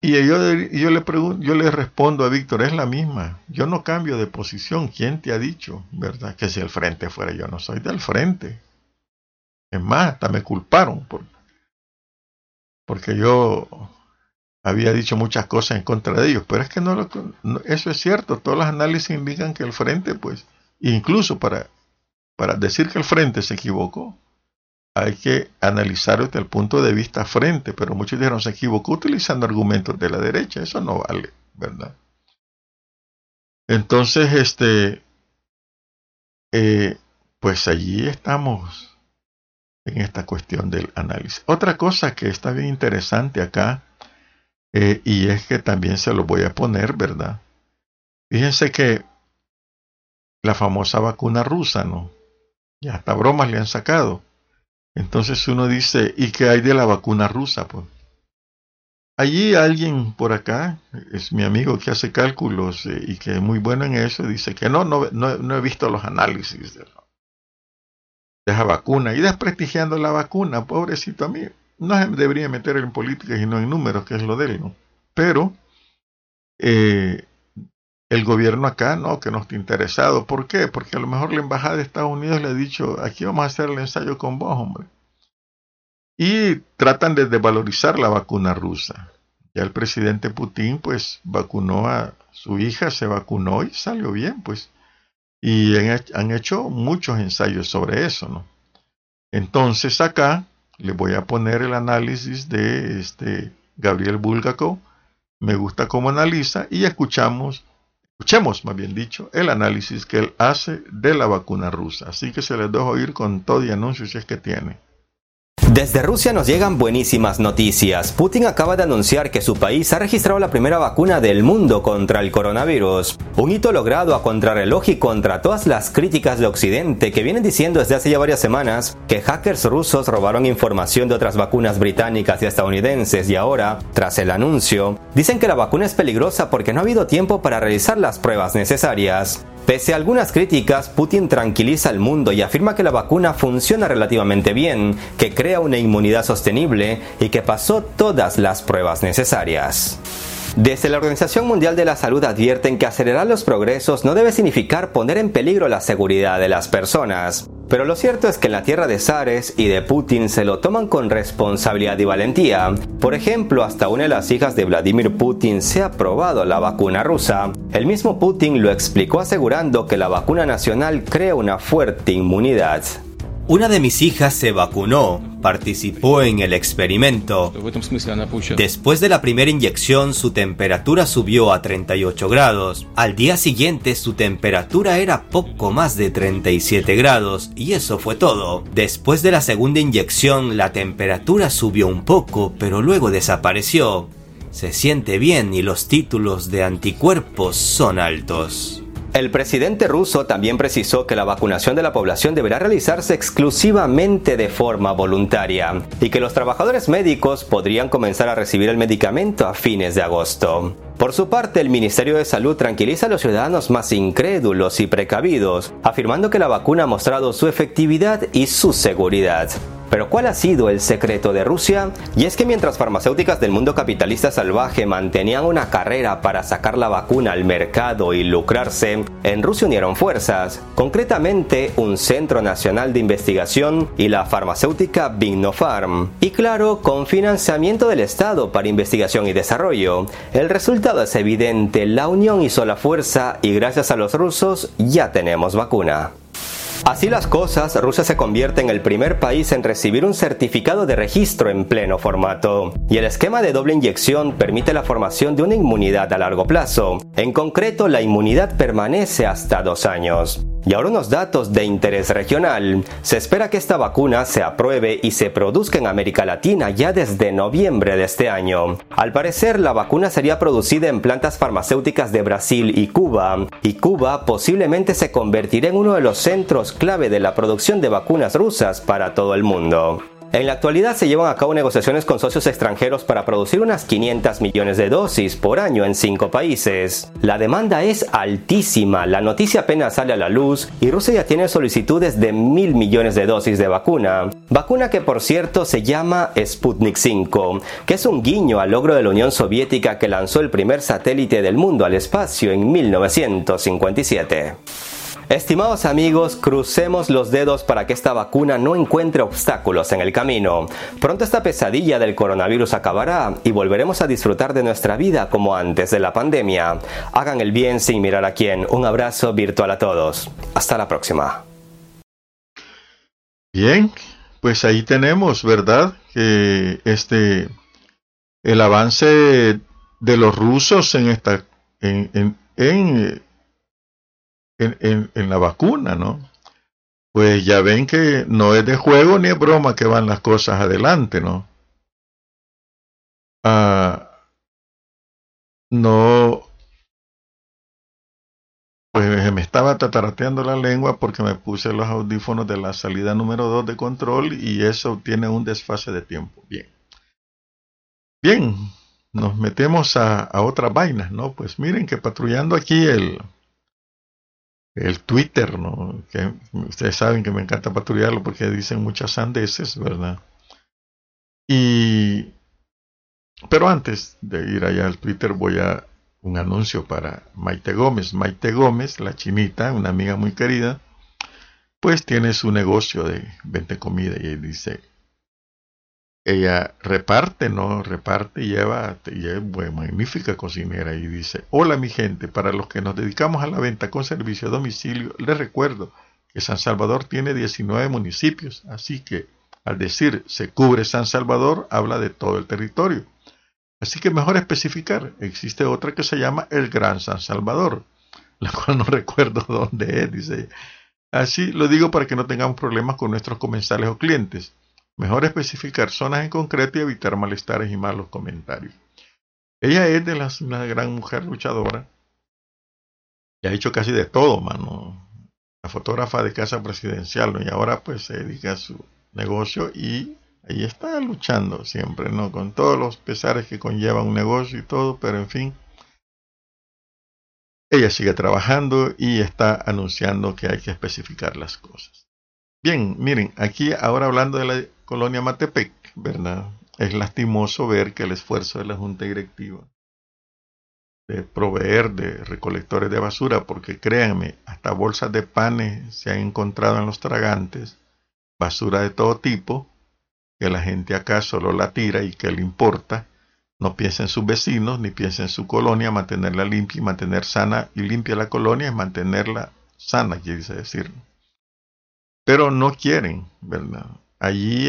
Y yo, yo, le pregunto, yo le respondo a Víctor, es la misma. Yo no cambio de posición. ¿Quién te ha dicho, verdad? Que si el frente fuera yo, no soy del frente. Es más, hasta me culparon por, porque yo había dicho muchas cosas en contra de ellos. Pero es que no, lo, eso es cierto. Todos los análisis indican que el frente, pues, incluso para, para decir que el frente se equivocó, hay que analizar desde el punto de vista frente, pero muchos dijeron se equivocó utilizando argumentos de la derecha, eso no vale, ¿verdad? Entonces, este, eh, pues allí estamos en esta cuestión del análisis. Otra cosa que está bien interesante acá, eh, y es que también se lo voy a poner, ¿verdad? Fíjense que la famosa vacuna rusa, ¿no? Ya hasta bromas le han sacado. Entonces uno dice, ¿y qué hay de la vacuna rusa? Pues? allí alguien por acá, es mi amigo que hace cálculos eh, y que es muy bueno en eso, dice que no, no, no, he visto los análisis de, de esa vacuna y desprestigiando la vacuna, pobrecito a mí. No se debería meter en política y no en números, que es lo de él, ¿no? Pero eh, el gobierno acá no, que no está interesado. ¿Por qué? Porque a lo mejor la embajada de Estados Unidos le ha dicho, aquí vamos a hacer el ensayo con vos, hombre. Y tratan de desvalorizar la vacuna rusa. Ya el presidente Putin, pues, vacunó a su hija, se vacunó y salió bien, pues. Y han hecho muchos ensayos sobre eso, ¿no? Entonces acá le voy a poner el análisis de este Gabriel Bulgakov. Me gusta cómo analiza y escuchamos Escuchemos, más bien dicho, el análisis que él hace de la vacuna rusa. Así que se les dejo ir con todo y anuncios si es que tiene. Desde Rusia nos llegan buenísimas noticias. Putin acaba de anunciar que su país ha registrado la primera vacuna del mundo contra el coronavirus. Un hito logrado a contrarreloj y contra todas las críticas de Occidente que vienen diciendo desde hace ya varias semanas que hackers rusos robaron información de otras vacunas británicas y estadounidenses y ahora, tras el anuncio, dicen que la vacuna es peligrosa porque no ha habido tiempo para realizar las pruebas necesarias. Pese a algunas críticas, Putin tranquiliza al mundo y afirma que la vacuna funciona relativamente bien, que crea una inmunidad sostenible y que pasó todas las pruebas necesarias. Desde la Organización Mundial de la Salud advierten que acelerar los progresos no debe significar poner en peligro la seguridad de las personas. Pero lo cierto es que en la tierra de Zares y de Putin se lo toman con responsabilidad y valentía. Por ejemplo, hasta una de las hijas de Vladimir Putin se ha probado la vacuna rusa. El mismo Putin lo explicó asegurando que la vacuna nacional crea una fuerte inmunidad. Una de mis hijas se vacunó, participó en el experimento. Después de la primera inyección su temperatura subió a 38 grados. Al día siguiente su temperatura era poco más de 37 grados y eso fue todo. Después de la segunda inyección la temperatura subió un poco pero luego desapareció. Se siente bien y los títulos de anticuerpos son altos. El presidente ruso también precisó que la vacunación de la población deberá realizarse exclusivamente de forma voluntaria y que los trabajadores médicos podrían comenzar a recibir el medicamento a fines de agosto. Por su parte, el Ministerio de Salud tranquiliza a los ciudadanos más incrédulos y precavidos, afirmando que la vacuna ha mostrado su efectividad y su seguridad. Pero ¿cuál ha sido el secreto de Rusia? Y es que mientras farmacéuticas del mundo capitalista salvaje mantenían una carrera para sacar la vacuna al mercado y lucrarse, en Rusia unieron fuerzas, concretamente un Centro Nacional de Investigación y la farmacéutica Vignofarm. Y claro, con financiamiento del Estado para investigación y desarrollo. El resultado es evidente, la unión hizo la fuerza y gracias a los rusos ya tenemos vacuna. Así las cosas, Rusia se convierte en el primer país en recibir un certificado de registro en pleno formato. Y el esquema de doble inyección permite la formación de una inmunidad a largo plazo. En concreto, la inmunidad permanece hasta dos años. Y ahora unos datos de interés regional. Se espera que esta vacuna se apruebe y se produzca en América Latina ya desde noviembre de este año. Al parecer, la vacuna sería producida en plantas farmacéuticas de Brasil y Cuba, y Cuba posiblemente se convertirá en uno de los centros clave de la producción de vacunas rusas para todo el mundo. En la actualidad se llevan a cabo negociaciones con socios extranjeros para producir unas 500 millones de dosis por año en cinco países. La demanda es altísima, la noticia apenas sale a la luz y Rusia ya tiene solicitudes de mil millones de dosis de vacuna. Vacuna que por cierto se llama Sputnik 5, que es un guiño al logro de la Unión Soviética que lanzó el primer satélite del mundo al espacio en 1957. Estimados amigos, crucemos los dedos para que esta vacuna no encuentre obstáculos en el camino. Pronto esta pesadilla del coronavirus acabará y volveremos a disfrutar de nuestra vida como antes de la pandemia. Hagan el bien sin mirar a quién. Un abrazo virtual a todos. Hasta la próxima. Bien, pues ahí tenemos, ¿verdad? Que este el avance de los rusos en esta en, en en, en, la vacuna, ¿no? Pues ya ven que no es de juego ni es broma que van las cosas adelante, ¿no? Ah, no, pues me estaba tatarateando la lengua porque me puse los audífonos de la salida número 2 de control y eso tiene un desfase de tiempo. Bien. Bien, nos metemos a, a otras vainas, ¿no? Pues miren que patrullando aquí el, el Twitter, ¿no? Que ustedes saben que me encanta patrullarlo porque dicen muchas sandeces, ¿verdad? Y pero antes de ir allá al Twitter voy a un anuncio para Maite Gómez. Maite Gómez, la chinita, una amiga muy querida, pues tiene su negocio de vente comida y dice, ella reparte, ¿no? Reparte y lleva, y es magnífica cocinera y dice, hola mi gente, para los que nos dedicamos a la venta con servicio a domicilio, les recuerdo que San Salvador tiene 19 municipios, así que al decir se cubre San Salvador, habla de todo el territorio. Así que mejor especificar, existe otra que se llama el Gran San Salvador, la cual no recuerdo dónde es, dice. Así lo digo para que no tengamos problemas con nuestros comensales o clientes. Mejor especificar zonas en concreto y evitar malestares y malos comentarios. Ella es de las, una gran mujer luchadora y ha hecho casi de todo, mano. La fotógrafa de casa presidencial. Y ahora pues se dedica a su negocio y ahí está luchando siempre, ¿no? Con todos los pesares que conlleva un negocio y todo, pero en fin. Ella sigue trabajando y está anunciando que hay que especificar las cosas. Bien, miren, aquí ahora hablando de la colonia Matepec, ¿verdad? Es lastimoso ver que el esfuerzo de la Junta Directiva de proveer de recolectores de basura, porque créanme, hasta bolsas de panes se han encontrado en los tragantes, basura de todo tipo, que la gente acá solo la tira y que le importa, no piensa en sus vecinos, ni piensa en su colonia, mantenerla limpia y mantener sana y limpia la colonia es mantenerla sana, quiere decir. Pero no quieren, ¿verdad? Allí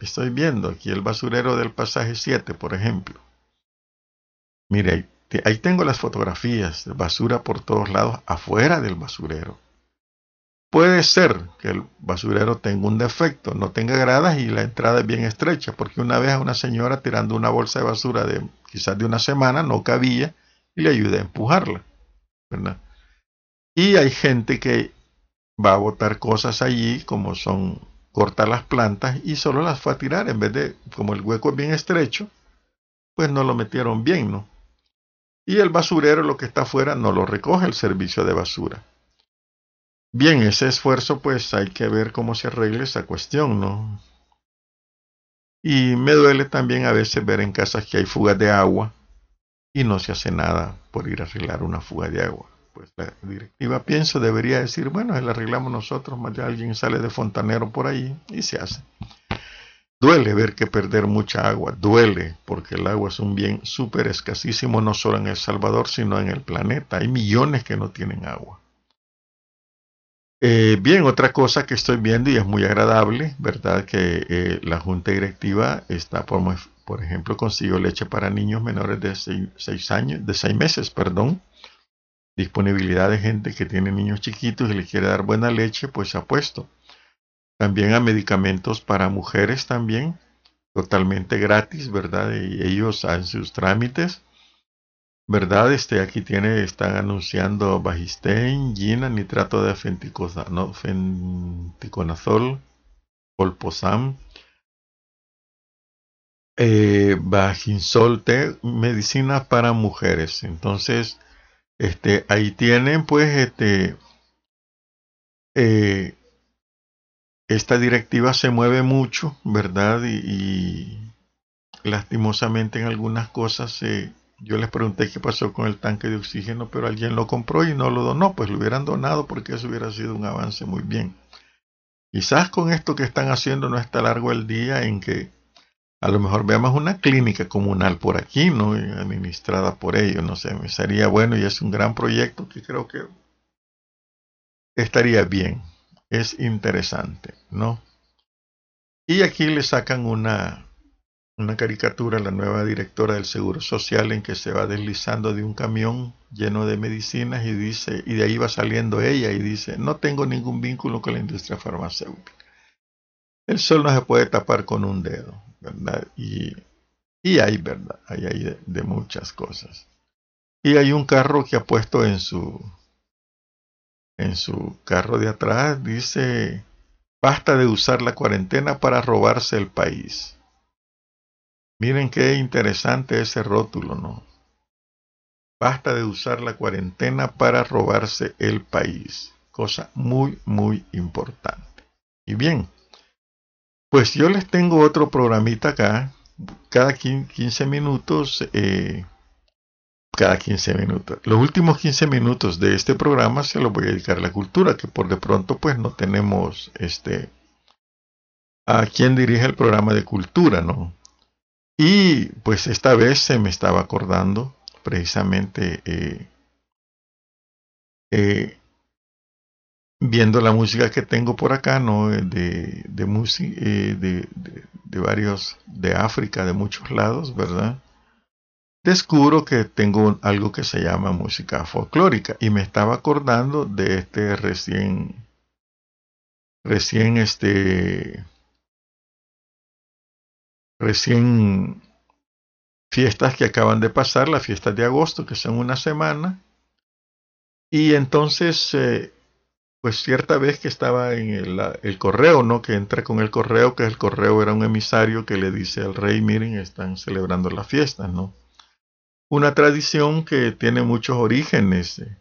estoy viendo aquí el basurero del pasaje 7, por ejemplo. Mire, ahí tengo las fotografías de basura por todos lados afuera del basurero. Puede ser que el basurero tenga un defecto, no tenga gradas y la entrada es bien estrecha, porque una vez a una señora tirando una bolsa de basura de quizás de una semana no cabía y le ayudé a empujarla. Y hay gente que va a botar cosas allí como son cortar las plantas y solo las fue a tirar en vez de, como el hueco es bien estrecho, pues no lo metieron bien, ¿no? Y el basurero, lo que está afuera, no lo recoge el servicio de basura. Bien, ese esfuerzo pues hay que ver cómo se arregle esa cuestión, ¿no? Y me duele también a veces ver en casas que hay fugas de agua y no se hace nada por ir a arreglar una fuga de agua. Pues la directiva pienso debería decir, bueno, la arreglamos nosotros, más ya alguien sale de fontanero por ahí y se hace. Duele ver que perder mucha agua, duele porque el agua es un bien súper escasísimo no solo en El Salvador, sino en el planeta. Hay millones que no tienen agua. Eh, bien, otra cosa que estoy viendo y es muy agradable, ¿verdad? Que eh, la junta directiva está, por, por, ejemplo, consiguió leche para niños menores de seis, años, de seis meses, perdón. Disponibilidad de gente que tiene niños chiquitos y le quiere dar buena leche, pues ha puesto. También a medicamentos para mujeres también, totalmente gratis, ¿verdad? Y ellos hacen sus trámites. ¿Verdad? Este, aquí tiene, están anunciando Bagistein, Gina, nitrato de fenticonazol, Polposam, eh, Bajinsolte, medicina para mujeres. Entonces, este, ahí tienen, pues, este, eh, esta directiva se mueve mucho, ¿verdad? Y, y lastimosamente en algunas cosas se yo les pregunté qué pasó con el tanque de oxígeno, pero alguien lo compró y no lo donó, pues lo hubieran donado porque eso hubiera sido un avance muy bien. Quizás con esto que están haciendo no está largo el día en que a lo mejor veamos una clínica comunal por aquí, ¿no? Administrada por ellos, no sé, me sería bueno y es un gran proyecto que creo que estaría bien. Es interesante, ¿no? Y aquí le sacan una una caricatura, la nueva directora del Seguro Social, en que se va deslizando de un camión lleno de medicinas y dice, y de ahí va saliendo ella y dice, no tengo ningún vínculo con la industria farmacéutica. El sol no se puede tapar con un dedo, Y, hay, ¿verdad? Hay, hay de, de muchas cosas. Y hay un carro que ha puesto en su, en su carro de atrás, dice, basta de usar la cuarentena para robarse el país. Miren qué interesante ese rótulo, ¿no? Basta de usar la cuarentena para robarse el país. Cosa muy, muy importante. Y bien, pues yo les tengo otro programita acá. Cada 15 minutos, eh, cada 15 minutos. Los últimos 15 minutos de este programa se los voy a dedicar a la cultura, que por de pronto pues no tenemos este a quien dirige el programa de cultura, ¿no? Y pues esta vez se me estaba acordando precisamente eh, eh, viendo la música que tengo por acá, ¿no? De, de, eh, de, de, varios, de África, de muchos lados, ¿verdad? Descubro que tengo algo que se llama música folclórica y me estaba acordando de este recién, recién este, recién fiestas que acaban de pasar, las fiestas de agosto, que son una semana. Y entonces, eh, pues cierta vez que estaba en el, correo, ¿no? Que entra con el correo, que el correo era un emisario que le dice al rey, miren, están celebrando las fiestas, ¿no? Una tradición que tiene muchos orígenes, eh,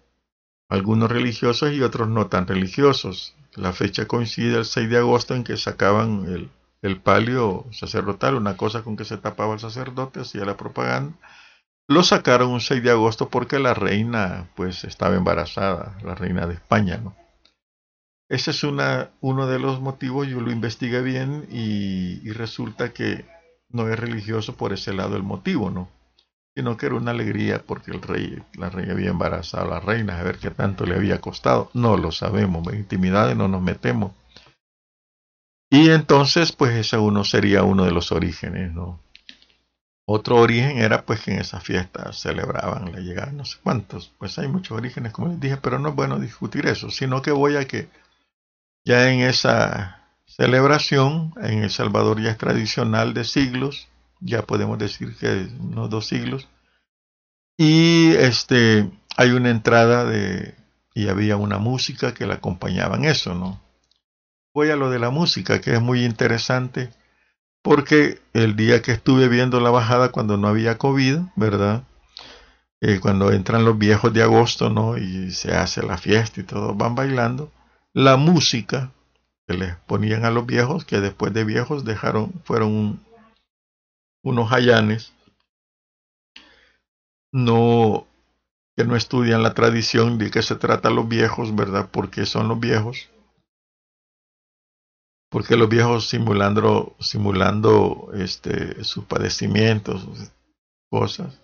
algunos religiosos y otros no tan religiosos. La fecha coincide el 6 de agosto en que sacaban el, el palio sacerdotal, una cosa con que se tapaba el sacerdote, hacía la propaganda. Lo sacaron un 6 de agosto porque la reina pues estaba embarazada, la reina de España, ¿no? Ese es una, uno de los motivos, yo lo investigué bien y, resulta que no es religioso por ese lado el motivo, ¿no? Sino que era una alegría porque el rey, la reina había embarazado a la reina, a ver qué tanto le había costado. No lo sabemos, en intimidades no nos metemos y entonces, pues ese uno sería uno de los orígenes, ¿no? Otro origen era pues que en esa fiesta celebraban la llegada no sé cuántos. Pues hay muchos orígenes, como les dije, pero no es bueno discutir eso, sino que voy a que ya en esa celebración, en El Salvador ya es tradicional de siglos, ya podemos decir que unos dos siglos, y este hay una entrada de y había una música que la acompañaba en eso, ¿no? voy a lo de la música, que es muy interesante, porque el día que estuve viendo la bajada cuando no había COVID, ¿verdad? Eh, cuando entran los viejos de agosto, ¿no? Y se hace la fiesta y todos van bailando, la música que les ponían a los viejos, que después de viejos dejaron, fueron unos hayanes, no, que no estudian la tradición de que se trata a los viejos, ¿verdad? Porque son los viejos porque los viejos simulando, simulando este, sus padecimientos, sus cosas,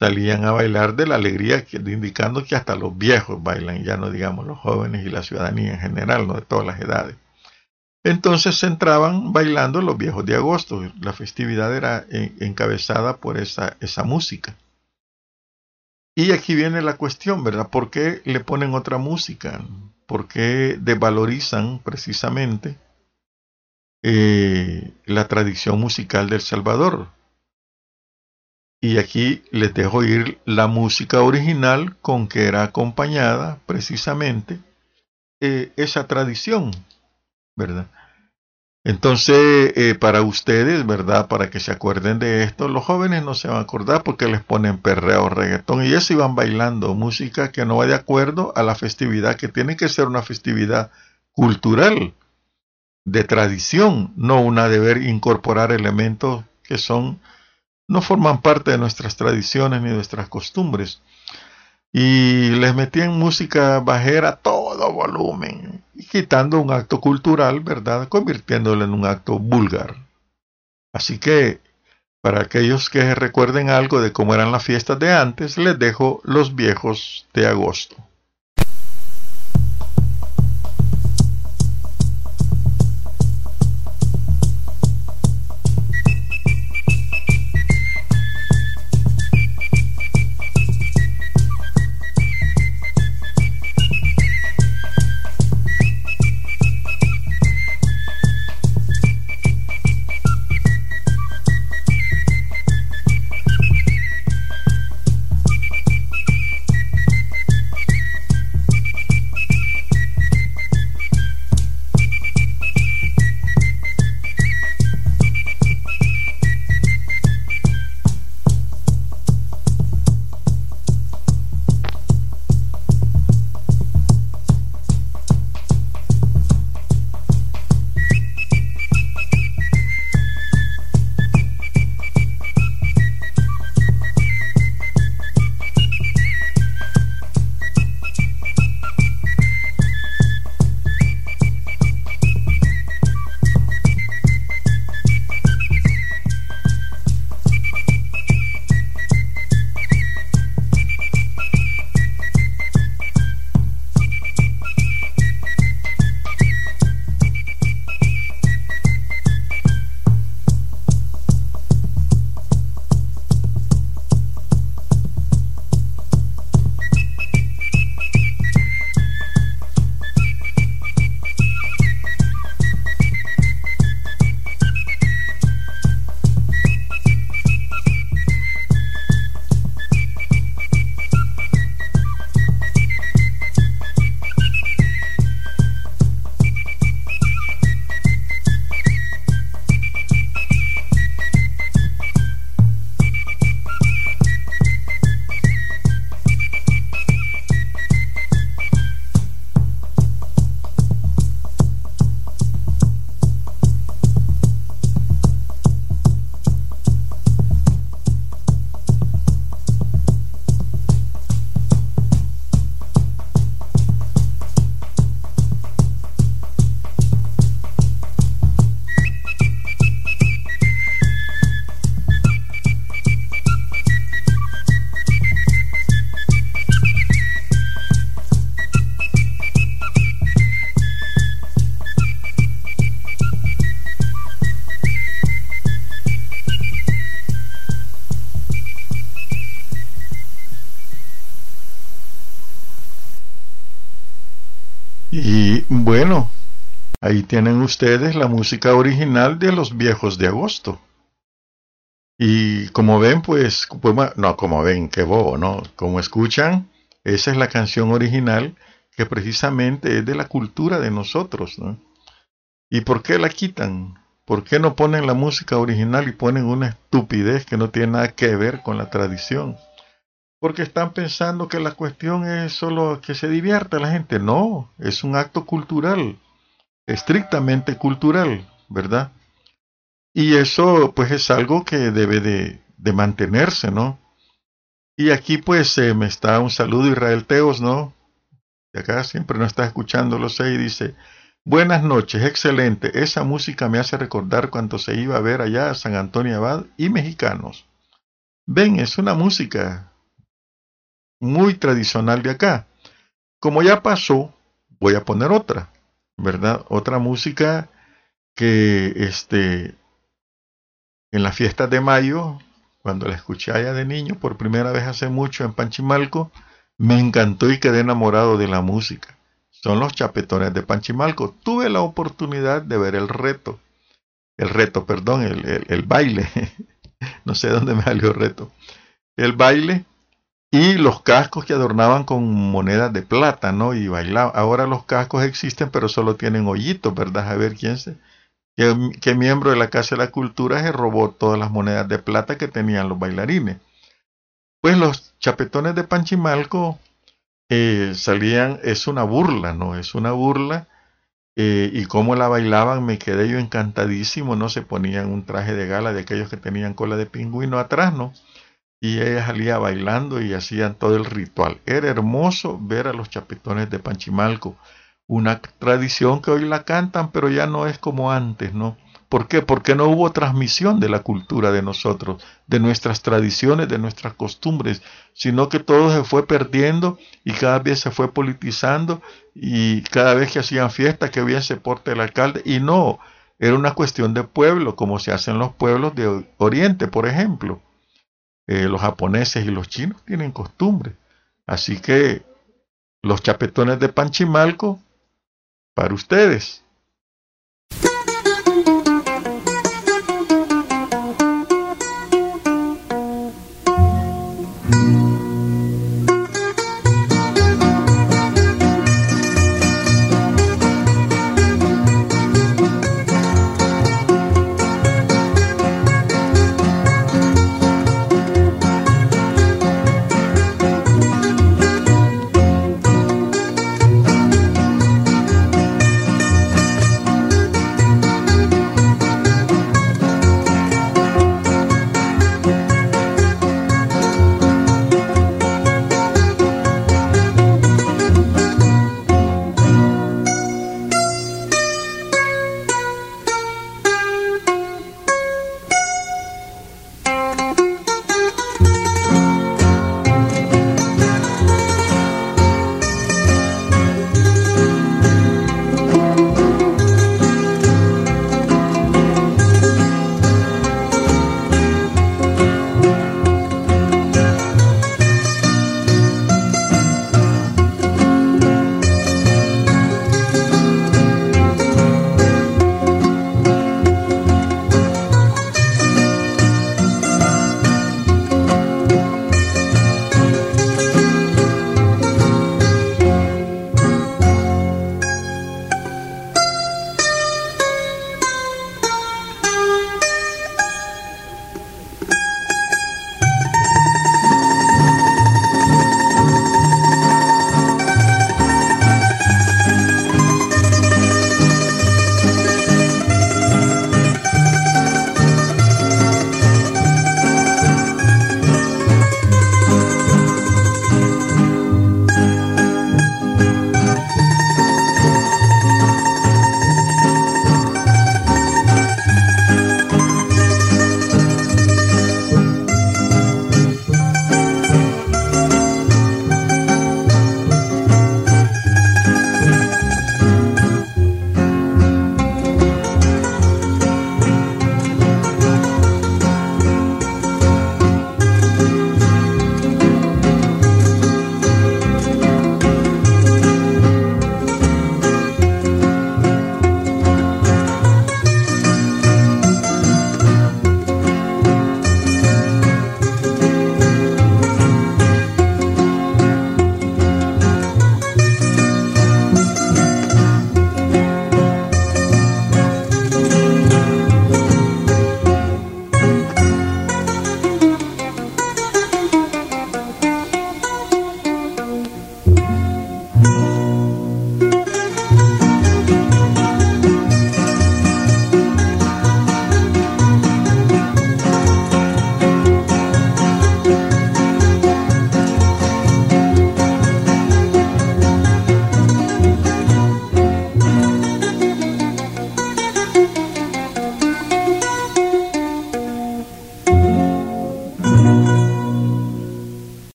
salían a bailar de la alegría, indicando que hasta los viejos bailan, ya no digamos los jóvenes y la ciudadanía en general, no de todas las edades. Entonces se entraban bailando los viejos de agosto. La festividad era encabezada por esa, esa música. Y aquí viene la cuestión, ¿verdad? ¿Por qué le ponen otra música? ¿Por qué desvalorizan precisamente eh, la tradición musical del Salvador. Y aquí les dejo ir la música original con que era acompañada precisamente eh, esa tradición, ¿verdad? Entonces, eh, para ustedes, ¿verdad? Para que se acuerden de esto, los jóvenes no se van a acordar porque les ponen perreo, reggaetón y eso iban bailando música que no va de acuerdo a la festividad, que tiene que ser una festividad cultural de tradición, no una de ver incorporar elementos que son no forman parte de nuestras tradiciones ni de nuestras costumbres. Y les metían música bajera todo volumen, y quitando un acto cultural, ¿verdad? Convirtiéndolo en un acto vulgar. Así que, para aquellos que recuerden algo de cómo eran las fiestas de antes, les dejo los viejos de agosto. Tienen ustedes la música original de los viejos de agosto. Y como ven, pues, pues no, como ven, qué bobo, ¿no? Como escuchan, esa es la canción original que precisamente es de la cultura de nosotros, ¿no? ¿Y por qué la quitan? ¿Por qué no ponen la música original y ponen una estupidez que no tiene nada que ver con la tradición? Porque están pensando que la cuestión es solo que se divierta la gente. No, es un acto cultural, estrictamente cultural, ¿verdad? Y eso pues es algo que debe de, mantenerse, ¿no? Y aquí pues eh, me está un saludo Israel Teos, ¿no? De acá siempre no está escuchando, lo sé, dice, buenas noches, excelente, esa música me hace recordar cuando se iba a ver allá a San Antonio Abad y mexicanos. Ven, es una música muy tradicional de acá. Como ya pasó, voy a poner otra, ¿verdad? Otra música que este en las fiestas de mayo, cuando la escuché allá de niño por primera vez hace mucho en Panchimalco, me encantó y quedé enamorado de la música. Son los chapetones de Panchimalco. Tuve la oportunidad de ver el reto, el reto, perdón, el, el baile. no sé dónde me salió el reto. El baile y los cascos que adornaban con monedas de plata, ¿no? Y bailaban. Ahora los cascos existen, pero solo tienen hoyitos, ¿verdad? A ver quién se que, miembro de la Casa de la Cultura se robó todas las monedas de plata que tenían los bailarines. Pues los chapetones de Panchimalco eh, salían, es una burla, ¿no? Es una burla. Eh, y cómo la bailaban, me quedé yo encantadísimo, ¿no? Se ponían un traje de gala de aquellos que tenían cola de pingüino atrás, ¿no? Y ella salía bailando y hacían todo el ritual. Era hermoso ver a los chapetones de Panchimalco una tradición que hoy la cantan, pero ya no es como antes, ¿no? ¿Por qué? Porque no hubo transmisión de la cultura de nosotros, de nuestras tradiciones, de nuestras costumbres, sino que todo se fue perdiendo y cada vez se fue politizando y cada vez que hacían fiesta que bien se porte el alcalde y no, era una cuestión de pueblo, como se hacen los pueblos de Oriente, por ejemplo. Eh, los japoneses y los chinos tienen costumbre. Así que los chapetones de Panchimalco para ustedes.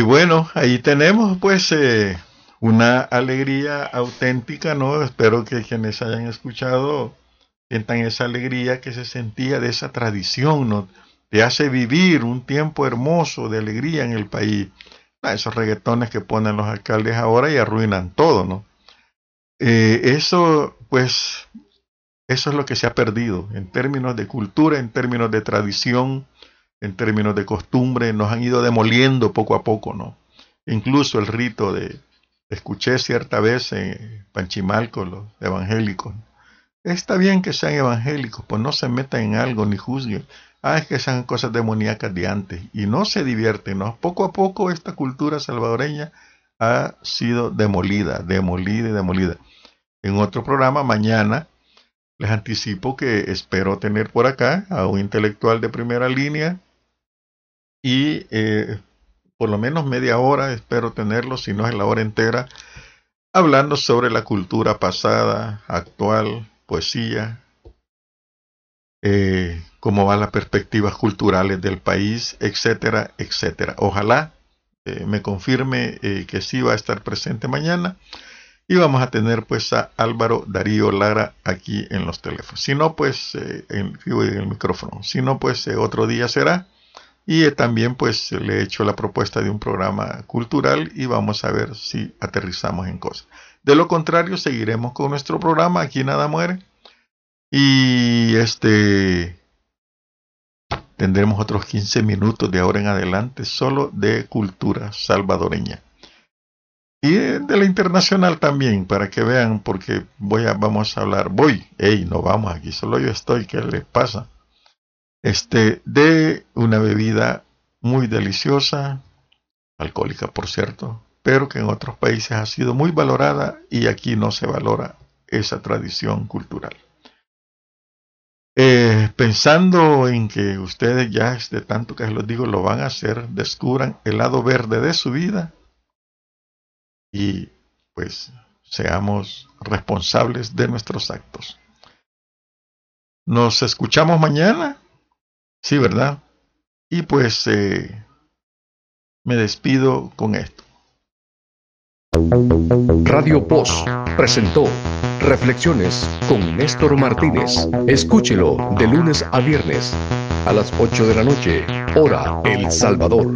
Y bueno, ahí tenemos pues eh, una alegría auténtica, ¿no? Espero que quienes hayan escuchado sientan esa alegría que se sentía de esa tradición, ¿no? Te hace vivir un tiempo hermoso de alegría en el país. Ah, esos reggaetones que ponen los alcaldes ahora y arruinan todo, ¿no? Eh, eso, pues, eso es lo que se ha perdido en términos de cultura, en términos de tradición, en términos de costumbre, nos han ido demoliendo poco a poco, ¿no? Incluso el rito de, escuché cierta vez en Panchimalco, los evangélicos, está bien que sean evangélicos, pues no se metan en algo ni juzguen. Ah, es que sean cosas demoníacas de antes y no se divierten, ¿no? Poco a poco esta cultura salvadoreña ha sido demolida, demolida y demolida. En otro programa, mañana, les anticipo que espero tener por acá a un intelectual de primera línea y eh, por lo menos media hora espero tenerlo, si no es la hora entera, hablando sobre la cultura pasada, actual, poesía, eh, cómo van las perspectivas culturales del país, etcétera, etcétera. Ojalá eh, me confirme que sí va a estar presente mañana y vamos a tener pues a Álvaro Darío Lara aquí en los teléfonos. Si no, pues en, el micrófono. Si no, pues otro día será. Y eh, también pues le he hecho la propuesta de un programa cultural y vamos a ver si aterrizamos en cosas. De lo contrario, seguiremos con nuestro programa, aquí nada muere. Y este tendremos otros 15 minutos de ahora en adelante solo de cultura salvadoreña. Y de la internacional también, para que vean, porque voy a, vamos a hablar, voy, hey, no vamos aquí, solo yo estoy, ¿qué le pasa? Este, de una bebida muy deliciosa, alcohólica por cierto, pero que en otros países ha sido muy valorada y aquí no se valora esa tradición cultural. Eh, pensando en que ustedes ya de tanto que les digo lo van a hacer, descubran el lado verde de su vida y pues seamos responsables de nuestros actos. Nos escuchamos mañana Sí, ¿verdad? Y pues eh, me despido con esto. Radio Post presentó Reflexiones con Néstor Martínez. Escúchelo de lunes a viernes a las 8 de la noche, hora El Salvador.